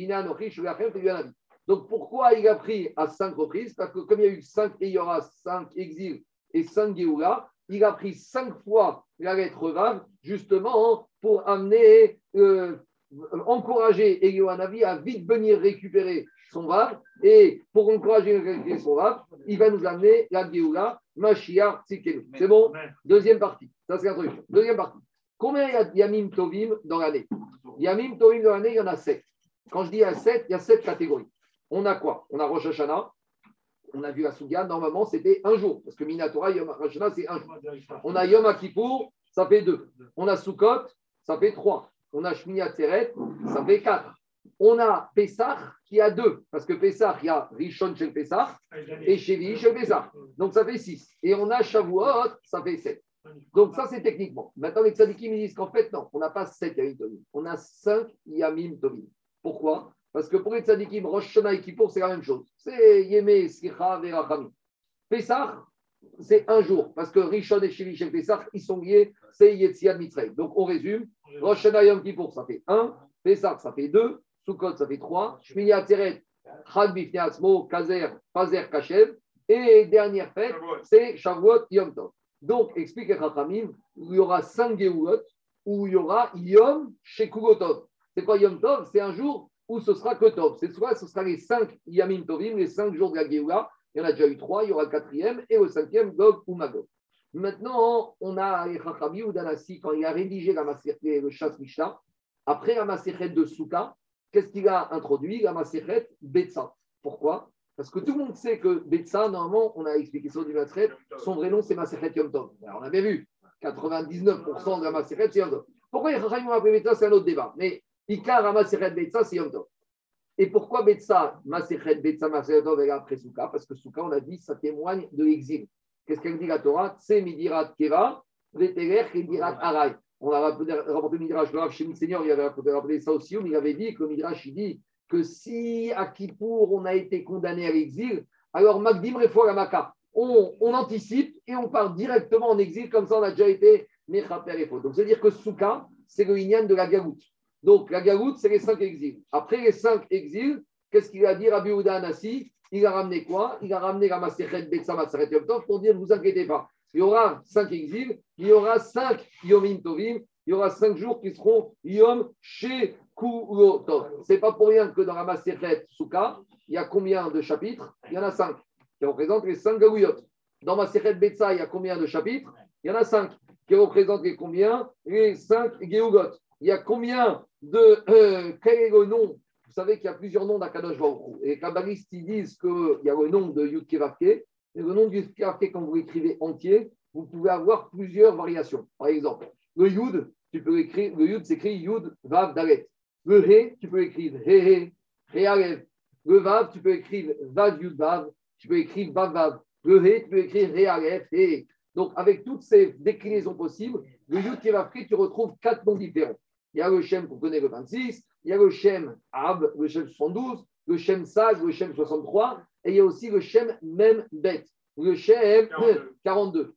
Donc pourquoi il a pris à cinq reprises? Parce que comme il y a eu cinq, et il y aura cinq exils et cinq Géoula, il a pris cinq fois la lettre Vav, justement pour amener, euh, encourager Eliyahu à vite venir récupérer son Rav, et pour encourager son Rav, il va nous amener la Géoula, Mashiach Tzikelu. C'est bon? Deuxième partie. Ça, c'est l'introduction. Deuxième partie. Combien il y a Yamim Tovim dans l'année? Yamim Tovim dans l'année, il y en a sept. Quand je dis à sept, il y a sept catégories. On a quoi? On a Rosh Hashanah. On a vu la normalement, c'était un jour. Parce que Minatora, Yom Hashanah, c'est un jour. On a Yom Kippour, ça fait deux. On a Sukkot, ça fait trois. On a Shmini Atzeret, ça fait quatre on a Pessah qui a deux, parce que Pessah, il y a Rishon chez Pessah et Shevi chez Pessah. Donc ça fait six. Et on a Shavuot, ça fait sept. Donc ça, c'est techniquement. Maintenant, les tzadikim disent qu'en fait, non, on n'a pas sept Yamim. On a cinq Yamim Tovim. Pourquoi? Parce que pour les tzadikim, Rosh Hashanah et Kippour, c'est la même chose. C'est Yeme, Slicha, Verachamim. Pessah, c'est un jour, parce que Rishon et Shevi chez Pessah, ils sont liés, c'est Yetziad Mitzrayim. Donc on résume, Rosh Hashanah Yom Kippour, ça fait un, Pessah, ça fait deux, Sukkot, ça fait 3. Shmini Atzeret, Chag Bifneatzmo, Kazer, Pazer, Kachev. Et dernière fête, c'est Shavuot Yom Tov. Donc, explique Rachamim, il y aura 5 Geoulot où il y aura Yom Shekugotov. C'est quoi Yom Tov? C'est un jour où ce sera que Tov. C'est soit ce sera les 5 Yamim Tovim, les 5 jours de la Géoula. Il y en a déjà eu trois, il y aura le quatrième et le cinquième, Gog ou Magog. Maintenant, on a Echachami ou Danassi, quand il a rédigé la Maserhet, le Chasse Mishnah, après la Maserhet de Souka, qu'est-ce qu'il a introduit? La Maserhet Betsa. Pourquoi? Parce que tout le monde sait que Betsa, normalement, on a expliqué ça du Maserhet, son vrai nom c'est Maserhet Yom Tov. On avait vu, 99% de la Maserhet c'est Yom Tov. Pourquoi Echachami ont appelé Betsa C'est un autre débat. Mais Ikar Betsa, c'est Yom Tov. Et pourquoi Betsa, Maserhet Betsa, Maserhet Tov, elle après Souka Parce que Souka, on a dit, ça témoigne de l'exil. Qu'est-ce qu'elle dit la Torah? C'est Midirat Keva, Veteler, Midirat Arai. On a rapporté Midrash, le chez Seigneur, il avait rappelé ça aussi, mais il avait dit que le Midrash, il dit que si à Kippour, on a été condamné à l'exil, alors Magdim Refoua Maka, on, on anticipe et on part directement en exil, comme ça on a déjà été Mechaper et Donc c'est-à-dire que Souka, c'est le Inyan de la Galoute. Donc la Galoute, c'est les cinq exils. Après les cinq exils, qu'est-ce qu'il a dit Rabbi Ouda Anassi il a ramené quoi Il a ramené la Maserhet Betsa Maseret Yom Tov pour dire ne vous inquiétez pas. Il y aura cinq exils, il y aura cinq Yomim Tovim, il y aura cinq jours qui seront Yom. Ce n'est pas pour rien que dans la Maserhet Souka, il y a combien de chapitres? Il y en a cinq qui représentent les cinq Gaouyot. Dans Maserhet Betsa, il y a combien de chapitres? Il y en a cinq qui représentent les combien? Les cinq Geugot. Il y a combien de. Euh, quel est le nom? Vous savez qu'il y a plusieurs noms d'Akadosh Et les kabbalistes, ils disent qu'il y a le nom de Yud Kevavke. Et le nom de Yud Kevavke, quand vous l'écrivez entier, vous pouvez avoir plusieurs variations. Par exemple, le Yud, tu peux écrire, le Yud s'écrit Yud Vav Dalet. Le He, tu peux écrire He He, He Alev. Le Vav, tu peux écrire Vav Yud Vav. Tu peux écrire Vav Vav. Le He, tu peux écrire He Alev, He. Donc, avec toutes ces déclinaisons possibles, le Yud Kevavke, tu retrouves quatre noms différents. Il y a le Shem qu'on connaît le 26, il y a le Shem Ab, le Shem 72, le Shem Sag, le Shem 63, et il y a aussi le Shem Mem Bet, le Shem 42.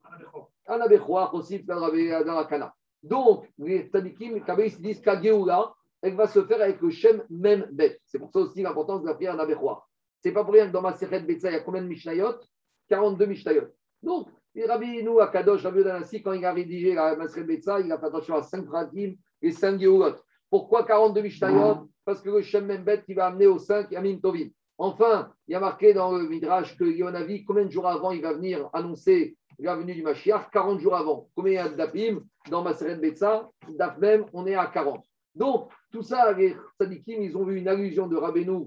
Anabechwa, aussi, Kana. Donc, les Tadikim, les Kabbalistes disent qu'Ageoula, elle va se faire avec le Shem Mem Bet. C'est pour ça aussi l'importance de la prière Anabechwa. C'est pas pour rien que dans ma Sechet Betsa, il y a combien de Mishnayot? 42 Mishnayot. Donc, Rabbi nous, à Kadosh, Rabbi Danassi, quand il a rédigé la Maseret Betsa, il a fait attention à 5 Pratim et 5 Geoulot. Pourquoi 42 Mishnayot Parce que le Shem Membet qui va amener au 5 Yamim Tovim. Enfin, il y a marqué dans le Midrash que Yonavi, combien de jours avant il va venir annoncer la venue du Mashiach? 40 jours avant. Combien il y a de Dapim Dans Maseret Betsa, Daf même, on est à 40. Donc, tout ça, les Sadikim, ils ont vu une allusion de Rabbeinu.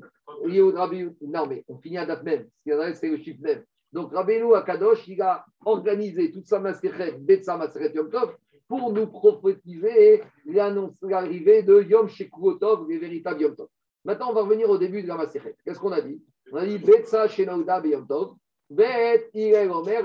Non, mais on finit à Daf même. Ce qui c'est le chiffre même. Donc, Rabbeinu à Kadosh, il a organisé toute sa Maseret Betsa, Maseret Yom Tov, pour nous prophétiser l'arrivée de Yom Shekurotov, les véritables Yom Tov. Maintenant, on va revenir au début de la Maserhet. Qu'est-ce qu'on a dit? On a dit Betsa Shenauda Yom Tov, Bet Irel Omer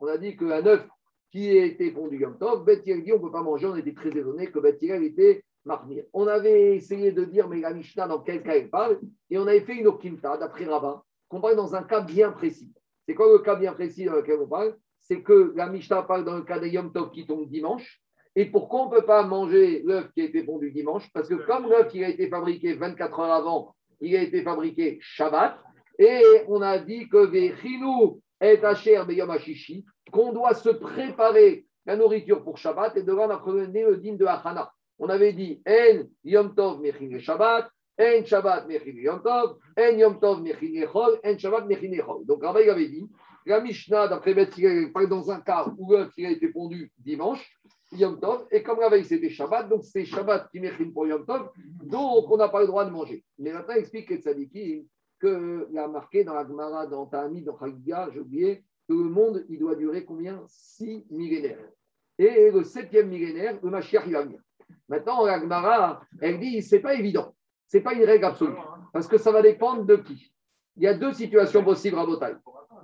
On a dit qu'un œuf qui était pondu Yom Tov, Bet dit on ne peut pas manger, on était très étonnés que Bet était marmir. On avait essayé de dire, mais la Mishnah, dans quel cas elle parle Et on avait fait une Okimta, d'après Rabbin, qu'on parle dans un cas bien précis. C'est quoi le cas bien précis dans lequel on parle? C'est que la Mishnah parle dans le cas des Yom Tov qui tombe dimanche. Et pourquoi on ne peut pas manger l'œuf qui a été pondu dimanche? Parce que comme l'œuf qui a été fabriqué 24 heures avant, il a été fabriqué Shabbat. Et on a dit que Vechinou est Asher Beyom Ashishi, qu'on doit se préparer la nourriture pour Shabbat. Et devant on a donné le din de Hachana. On avait dit En Yom Tov Mechin Shabbat, En Shabbat Mechin Yom Tov, En Yom Tov Mechin Echol, En Shabbat Mechin Echol. Donc Rabbi avait dit la Mishnah, d'après Beth parle dans un cas où l'œuf a été pondu dimanche, Yom Tov, et comme la veille c'était Shabbat, donc c'est Shabbat qui mérite pour Yom Tov, donc on n'a pas le droit de manger. Mais maintenant, explique que qu'il a marqué dans la Gemara, dans Ta'ami, dans Chagiga, j'ai oublié, que le monde, il doit durer combien? Six millénaires. Et le septième millénaire, le Mashiach, il va venir. Maintenant, la Gemara, elle dit, c'est pas évident. C'est pas une règle absolue. Parce que ça va dépendre de qui. Il y a deux situations possibles à Botaï.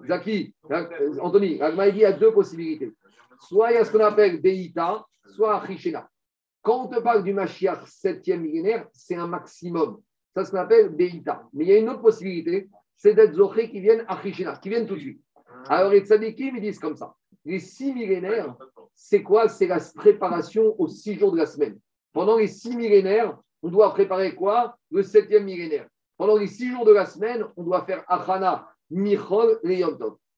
Zaki, Anthony, il y a deux possibilités. Soit il y a ce qu'on appelle Beïta, soit Achishena. Quand on te parle du Mashiach septième millénaire, c'est un maximum. Ça, ce qu'on appelle Beïta. Mais il y a une autre possibilité, c'est d'être Zoché qui viennent Achishena, qui viennent tout de suite. Alors les tzadikim, ils disent comme ça. Les six millénaires, c'est quoi? C'est la préparation aux six jours de la semaine. Pendant les six millénaires, on doit préparer quoi? Le septième millénaire. Pendant les six jours de la semaine, on doit faire Achana, Michol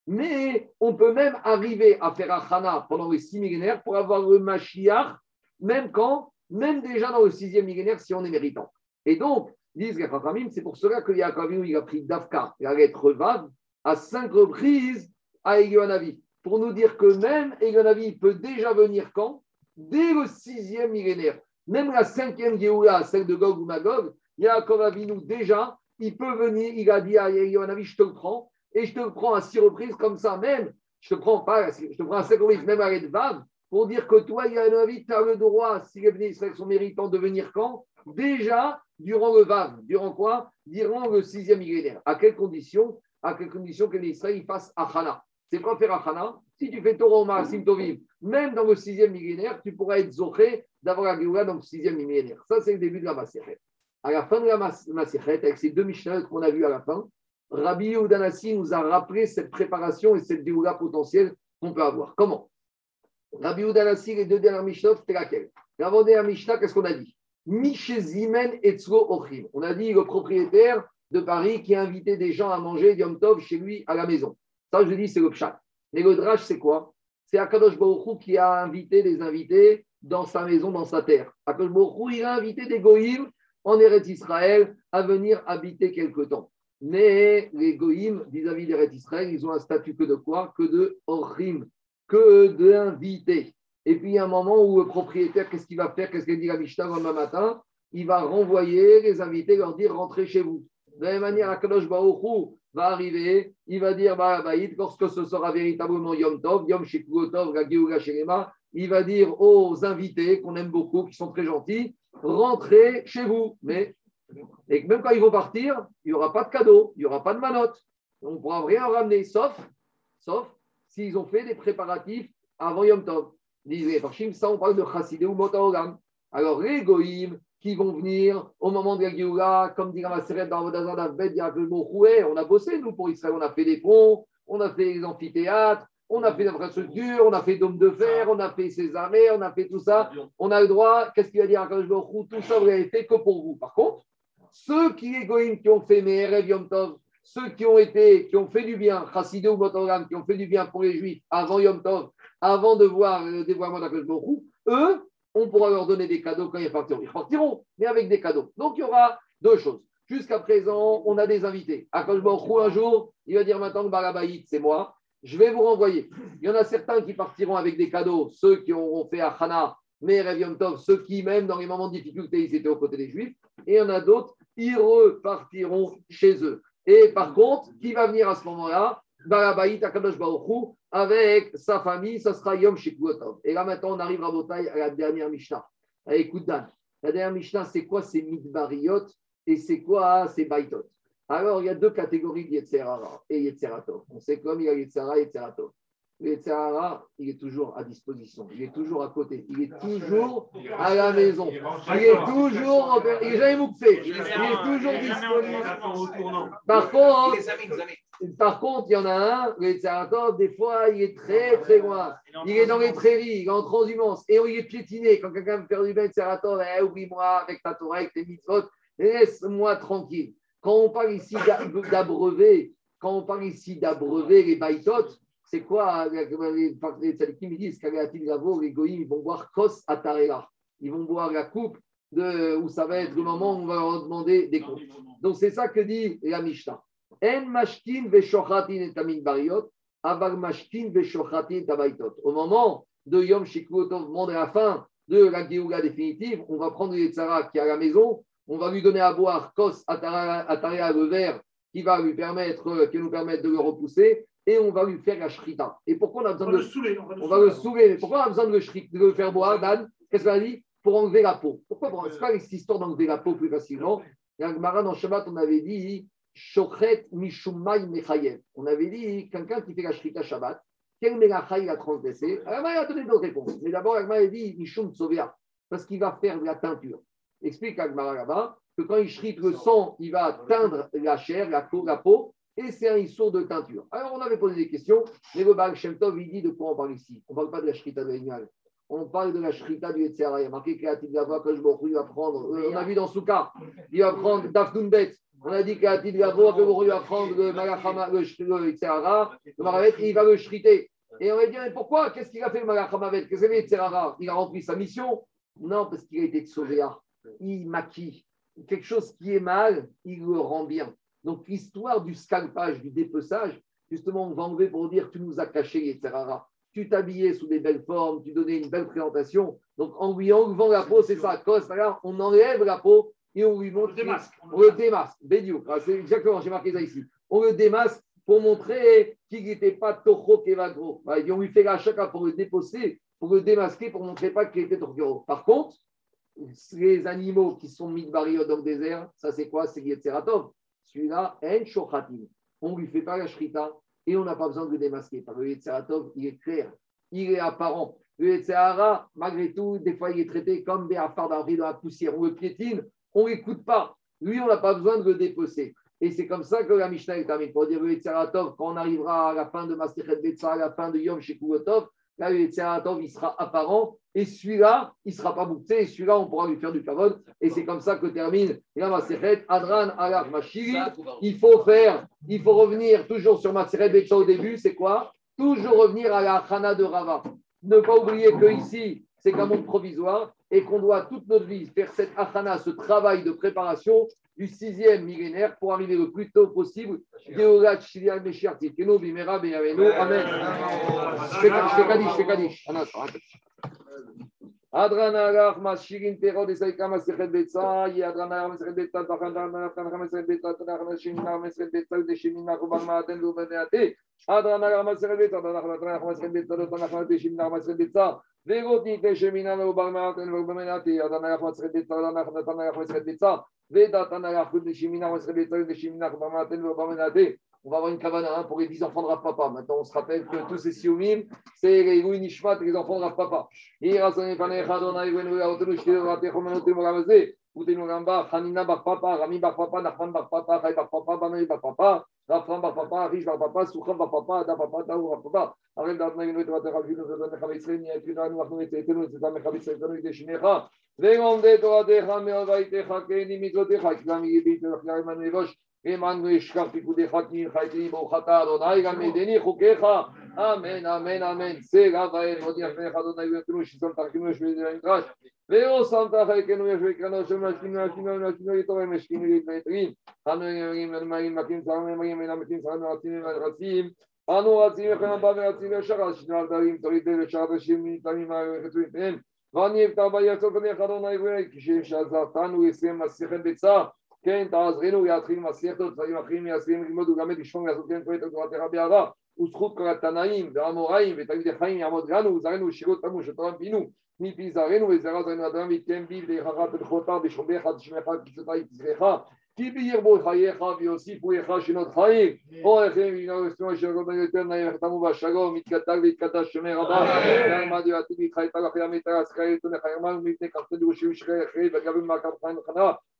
Mais on peut même arriver à faire Achana pendant les six millénaires pour avoir le Mashiach, même quand, même déjà dans le sixième millénaire, si on est méritant. Et donc, disent les c'est pour cela que Yaakov il a pris Dafka, la lettre Vav, à cinq reprises à Elionavi, pour nous dire que même Elionavi peut déjà venir quand? Dès le sixième millénaire. Même la cinquième Géoula, celle de Gog ou Magog, Yaakov Avinu, déjà, il peut venir, il a dit à Elionavi, je te le prends, et je te le prends à six reprises comme ça, même, je te prends pas, je te prends à cinq reprises, même à Vav, pour dire que toi, Elionavi, tu as le droit, si les bénis sont méritants, de venir quand? Déjà, durant le Vav. Durant quoi? Durant le sixième millénaire. À quelles conditions? À quelles conditions que l'Israël fasse Achana. C'est quoi faire Achana? Si tu fais Torah Marasim Tovim, même dans le sixième millénaire, tu pourras être zoché d'avoir la Géoula dans le sixième millénaire. Ça, c'est le début de la Maserhet. À la fin de la Maserhet, avec ces deux Mishnah qu'on a vus à la fin, Rabbi Yehudanassi nous a rappelé cette préparation et cette Géoula potentielle qu'on peut avoir. Comment? Rabbi Yehudanassi, les deux dernières Mishnah, c'était laquelle? L'avant-dernière Mishnah, qu'est-ce qu'on a dit? Mishezimen Etzlo Ochim. On a dit le propriétaire de Paris qui a invité des gens à manger Yom Tov chez lui à la maison. Ça, je dis, c'est le pshat. Mais le drach, c'est quoi? C'est Akadosh Baruch qui a invité des invités dans sa maison, dans sa terre. Akadosh Baruch il a invité des goïms en Eretz Israël à venir habiter quelque temps. Mais les goïms, vis-à-vis d'Eretz Israël, ils ont un statut que de quoi? Que de Ochim, que d'invités. Et puis, il y a un moment où le propriétaire, qu'est-ce qu'il va faire? Qu'est-ce qu'il dit la Mishnah le matin? Il va renvoyer les invités, leur dire rentrez chez vous. De la même manière, Akadosh Baruch va arriver, il va dire bah, bah, lorsque ce sera véritablement Yom Tov, Yom Tov, la Sherema, il va dire aux invités qu'on aime beaucoup, qui sont très gentils, rentrez chez vous. Mais et même quand ils vont partir, il n'y aura pas de cadeau, il n'y aura pas de manotte. On ne pourra rien ramener, sauf, sauf s'ils ont fait des préparatifs avant Yom Tov disait ça on parle de Chassidé ou Motaolam. Alors les Goïm qui vont venir au moment de la Géoula, comme dit la Maseret dans a le mot on a bossé nous pour Israël, on a fait des ponts, on a fait des amphithéâtres, on a fait l'infrastructure, on a fait dôme de fer, on a fait ses armées, on a fait tout ça. On a le droit, qu'est-ce qu'il va dire à Tout ça, vous l'avez fait que pour vous. Par contre, ceux qui, Goïm, qui ont fait Meherev Yom Tov, ceux qui ont été, qui ont fait du bien, Chassidé ou Motoram, qui ont fait du bien pour les Juifs avant Yom Tov, avant de voir le dévoilement d'Akadosh eux, on pourra leur donner des cadeaux quand ils partiront. Ils partiront, mais avec des cadeaux. Donc il y aura deux choses. Jusqu'à présent, on a des invités. Akadosh un jour, il va dire maintenant que Barabaït, c'est moi. Je vais vous renvoyer. Il y en a certains qui partiront avec des cadeaux, ceux qui auront fait Achana, mais Revion Tov, ceux qui, même dans les moments de difficulté, ils étaient aux côtés des Juifs. Et il y en a d'autres, ils repartiront chez eux. Et par contre, qui va venir à ce moment-là? Barabaït Akadosh Baruchou, avec sa famille, ça sera Yom Shekuotov. Et là maintenant, on arrive à à la dernière Mishnah. Écoute Dan, la dernière Mishnah, c'est quoi C'est Midbariot et c'est quoi C'est Baitot? Alors, il y a deux catégories de Yetzerara et Yetzeratov. On sait comme il y a Yetzera et Yetzeratov. Le il est toujours à disposition, il est toujours à côté, il est toujours à la maison, il est toujours, il n'est jamais mouxé, il est toujours disponible. Par contre, par contre, il y en a un, le des fois, il est très très loin. Il est dans les prairies, il est en transhumance, et il est piétiné. Quand quelqu'un me fait du bien, Tzaratov, eh, oublie-moi avec ta Torah, avec tes mitzvot, laisse-moi tranquille. Quand on parle ici d'abreuver, quand on parle ici d'abreuver les baïtot, c'est quoi Les tzadikim disent les goïms, ils vont boire kos atarela. Ils vont boire la coupe de, où ça va être le moment où on va leur demander des comptes. Donc c'est ça que dit la Mishnah. En mashkin veshochatin et bariot, aval mashkin veshochatin tabaitot. Au moment de Yom Shikuotov, moment de la fin de la Géoula définitive, on va prendre les tzara qui est à la maison, on va lui donner à boire kos atarela, le verre qui va lui permettre, qui nous permettre de le repousser, et on va lui faire la shrita. Et pourquoi on a besoin de le On va le saouler. Pourquoi on a besoin de le, de le faire boire, Dan? Qu'est-ce qu'on a dit? Pour enlever la peau. Pourquoi? Ce n'est pas histoire d'enlever la peau plus facilement. Il y a un dans Shabbat, on avait dit Shochet Mishumay Mechayev. On avait dit quelqu'un qui fait la shrita Shabbat, quel Melacha il a transgressé? Il a donné d'autres réponses. Mais d'abord, Agmar a dit Mishum Tsovea, parce qu'il va faire de la teinture. Explique Agmar là-bas que quand il shrite le sang, il va teindre la chair, la peau, la peau et c'est un issour de teinture. Alors, on avait posé des questions, mais le Baal Shem Tov, il dit de quoi on parle ici On ne parle pas de la shrita de l'animal, on parle de la shrita du Yetzera. Il y a marqué que que je il va prendre, euh, on a vu dans Souka, il va prendre Bet. On a dit qu'Atil Gavo, il va prendre le Malachama, le Yetzera, le Maravet, et il va le shriter. Et on va dire, mais pourquoi? Qu'est-ce qu'il a fait le Malachamavet Qu'est-ce qu'il a fait Il a rempli sa mission? Non, parce qu'il a été sauvé. Il maquille. Quelque chose qui est mal, il le rend bien. Donc l'histoire du scalpage, du dépeçage, Justement, on va enlever pour dire tu nous as caché, etc. Tu t'habillais sous des belles formes, tu donnais une belle présentation. Donc, en lui enlevant la peau, c'est ça. On enlève la peau et on lui montre. le démasque. On le démasque. Bédiou. Ah, C'est exactement, j'ai marqué ça ici. On le démasque pour montrer qu'il n'était pas Toho Kevagro. Bah, on lui fait la chaka pour le déposer, pour le démasquer, pour montrer pas qu'il était Toho Par contre, les animaux qui sont mis de barrière dans le désert, ça c'est quoi? C'est Yetzeratov. Celui-là, En Shochatim. On lui fait pas la shrita et on n'a pas besoin de le démasquer. Parce que le Yetzeratov, il est clair, il est apparent. Le Yetzerara, malgré tout, des fois, il est traité comme des affaires dans la poussière. On le piétine, on l'écoute pas. Lui, on n'a pas besoin de le dépecer. Et c'est comme ça que la Mishnah est terminée. Pour dire le Yetzeratov, quand on arrivera à la fin de Masterchet Betsa, à la fin de Yom Shekugotov, là, Yetzeratov, il sera apparent. Et celui-là, il ne sera pas boucté. Et celui-là, on pourra lui faire du kavod. Et c'est comme ça que termine la Masterchet Adran Alach Mashiri. Il faut faire, il faut revenir toujours sur Masterchet Betsa au début. C'est quoi? Toujours revenir à la Chana de Rava. Ne pas oublier que ici, c'est qu'un monde provisoire et qu'on doit toute notre vie faire cette achana, ce travail de préparation du sixième millénaire pour arriver le plus tôt possible. Geolat Shilial Meshiach Tzidkenu Bimera Beyavenu. Amen. Je fais Kaddish, je fais Kaddish. Un instant, attends. Adrana Alach Mashirin Terod et Saïka Masechet Betsa, Yadrana Alach Masechet Betsa, Tachandana Alach Masechet Betsa, Tachandana Shemina Masechet Betsa, Deshemina Kubal Maaten Lubeneate, Adrana Alach Masechet Betsa, Tachandana Alach Masechet Betsa, Tachandana Deshemina Masechet Betsa, Vegoti Deshemina Kubal Maaten Lubeneate, Adrana Alach Masechet Betsa, Tachandana Alach Masechet Betsa, Vedatana Alach Deshemina Masechet Betsa, Deshemina Kubal Maaten on va avoir une hein, pour les 10 enfants de Papa. Maintenant, on se rappelle que tous ces sioumim, c'est les les enfants de Rav Hanina Rami Papa, Papa, Papa, Papa, Papa, Emmanuel Shkar Pikudecha, Kin Chaytini Bochata, Adonai, Gamedeni, Chukecha, Amen, Amen, Amen. C'est la Vaïr, Modi Achmech Adonai, Vetenu, Shizom Tarkinu, Shvei de Midrash, Veo Santa Chaykenu, Yeshvei Krano, Shem Ashkinu, Ashkinu, Ashkinu, Yitorem, Ashkinu, Yitmetrim, Hanu Yerim, Marim, Makim, Saram, Marim, Makim, Saram, Ratzim, Ratzim, Anu Ratzim, Echem, Ba, Ratzim, Shachar, Shinu, Altarim, Torite, Shachar, Shim, Nitamim, Rechetu, Yitrem, ואני אפתח ויצא פניך אדוני אלוהי כשעזרתנו יסיים מסכת ביצה כן תעזרנו יתחיל מסכת דברים אחרים יסיים ללמוד וגם את לשמור לעשות כן פרט תורתך באהבה וזכות כל התנאים והאמוראים ותלמידי חיים יעמוד לנו וזרנו ושירות תמו שתורם פינו מפי זרנו וזרע זרנו אדם ויתקיים בי ודרכך תלכותיו בשומרך תשמעך תקצתך יצריך כי בירבו חייך ויוסיפו לך שנות חיים אורכם וינרסנו אשר רבנו יותר נעים וחתמו בשלום יתקדש ויתקדש שמי רבה ועמד יעתיד איתך את הלך ים את הרס חיי תונך ירמן ומפני כחתד ושיעור שחי אחרי וגבים מעקב חיים וחנה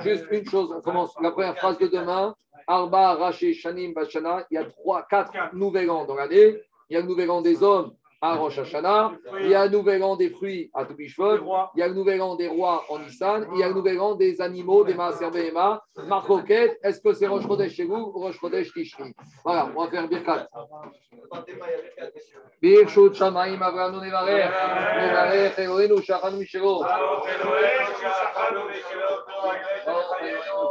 Juste une chose, on commence la première phrase de demain, Arba, Raché, Shanim, Bachana, il y a trois, quatre nouvelles ans dans l'année, il y a le nouvel an des hommes, à Rosh Hashanah, il y a le nouvel an des fruits à Toubishvot, il y a le nouvel an des rois en Nissan, il y a le nouvel an des animaux, des Maaser Behema. Marcoquette, est-ce que c'est Rosh Chodesh chez vous ou Rosh Chodesh Tishri? Voilà, on va faire Birkat. Birshut Shamaim Avranu Nevarer, Nevarer, Elohenu Shachanu Mishelo.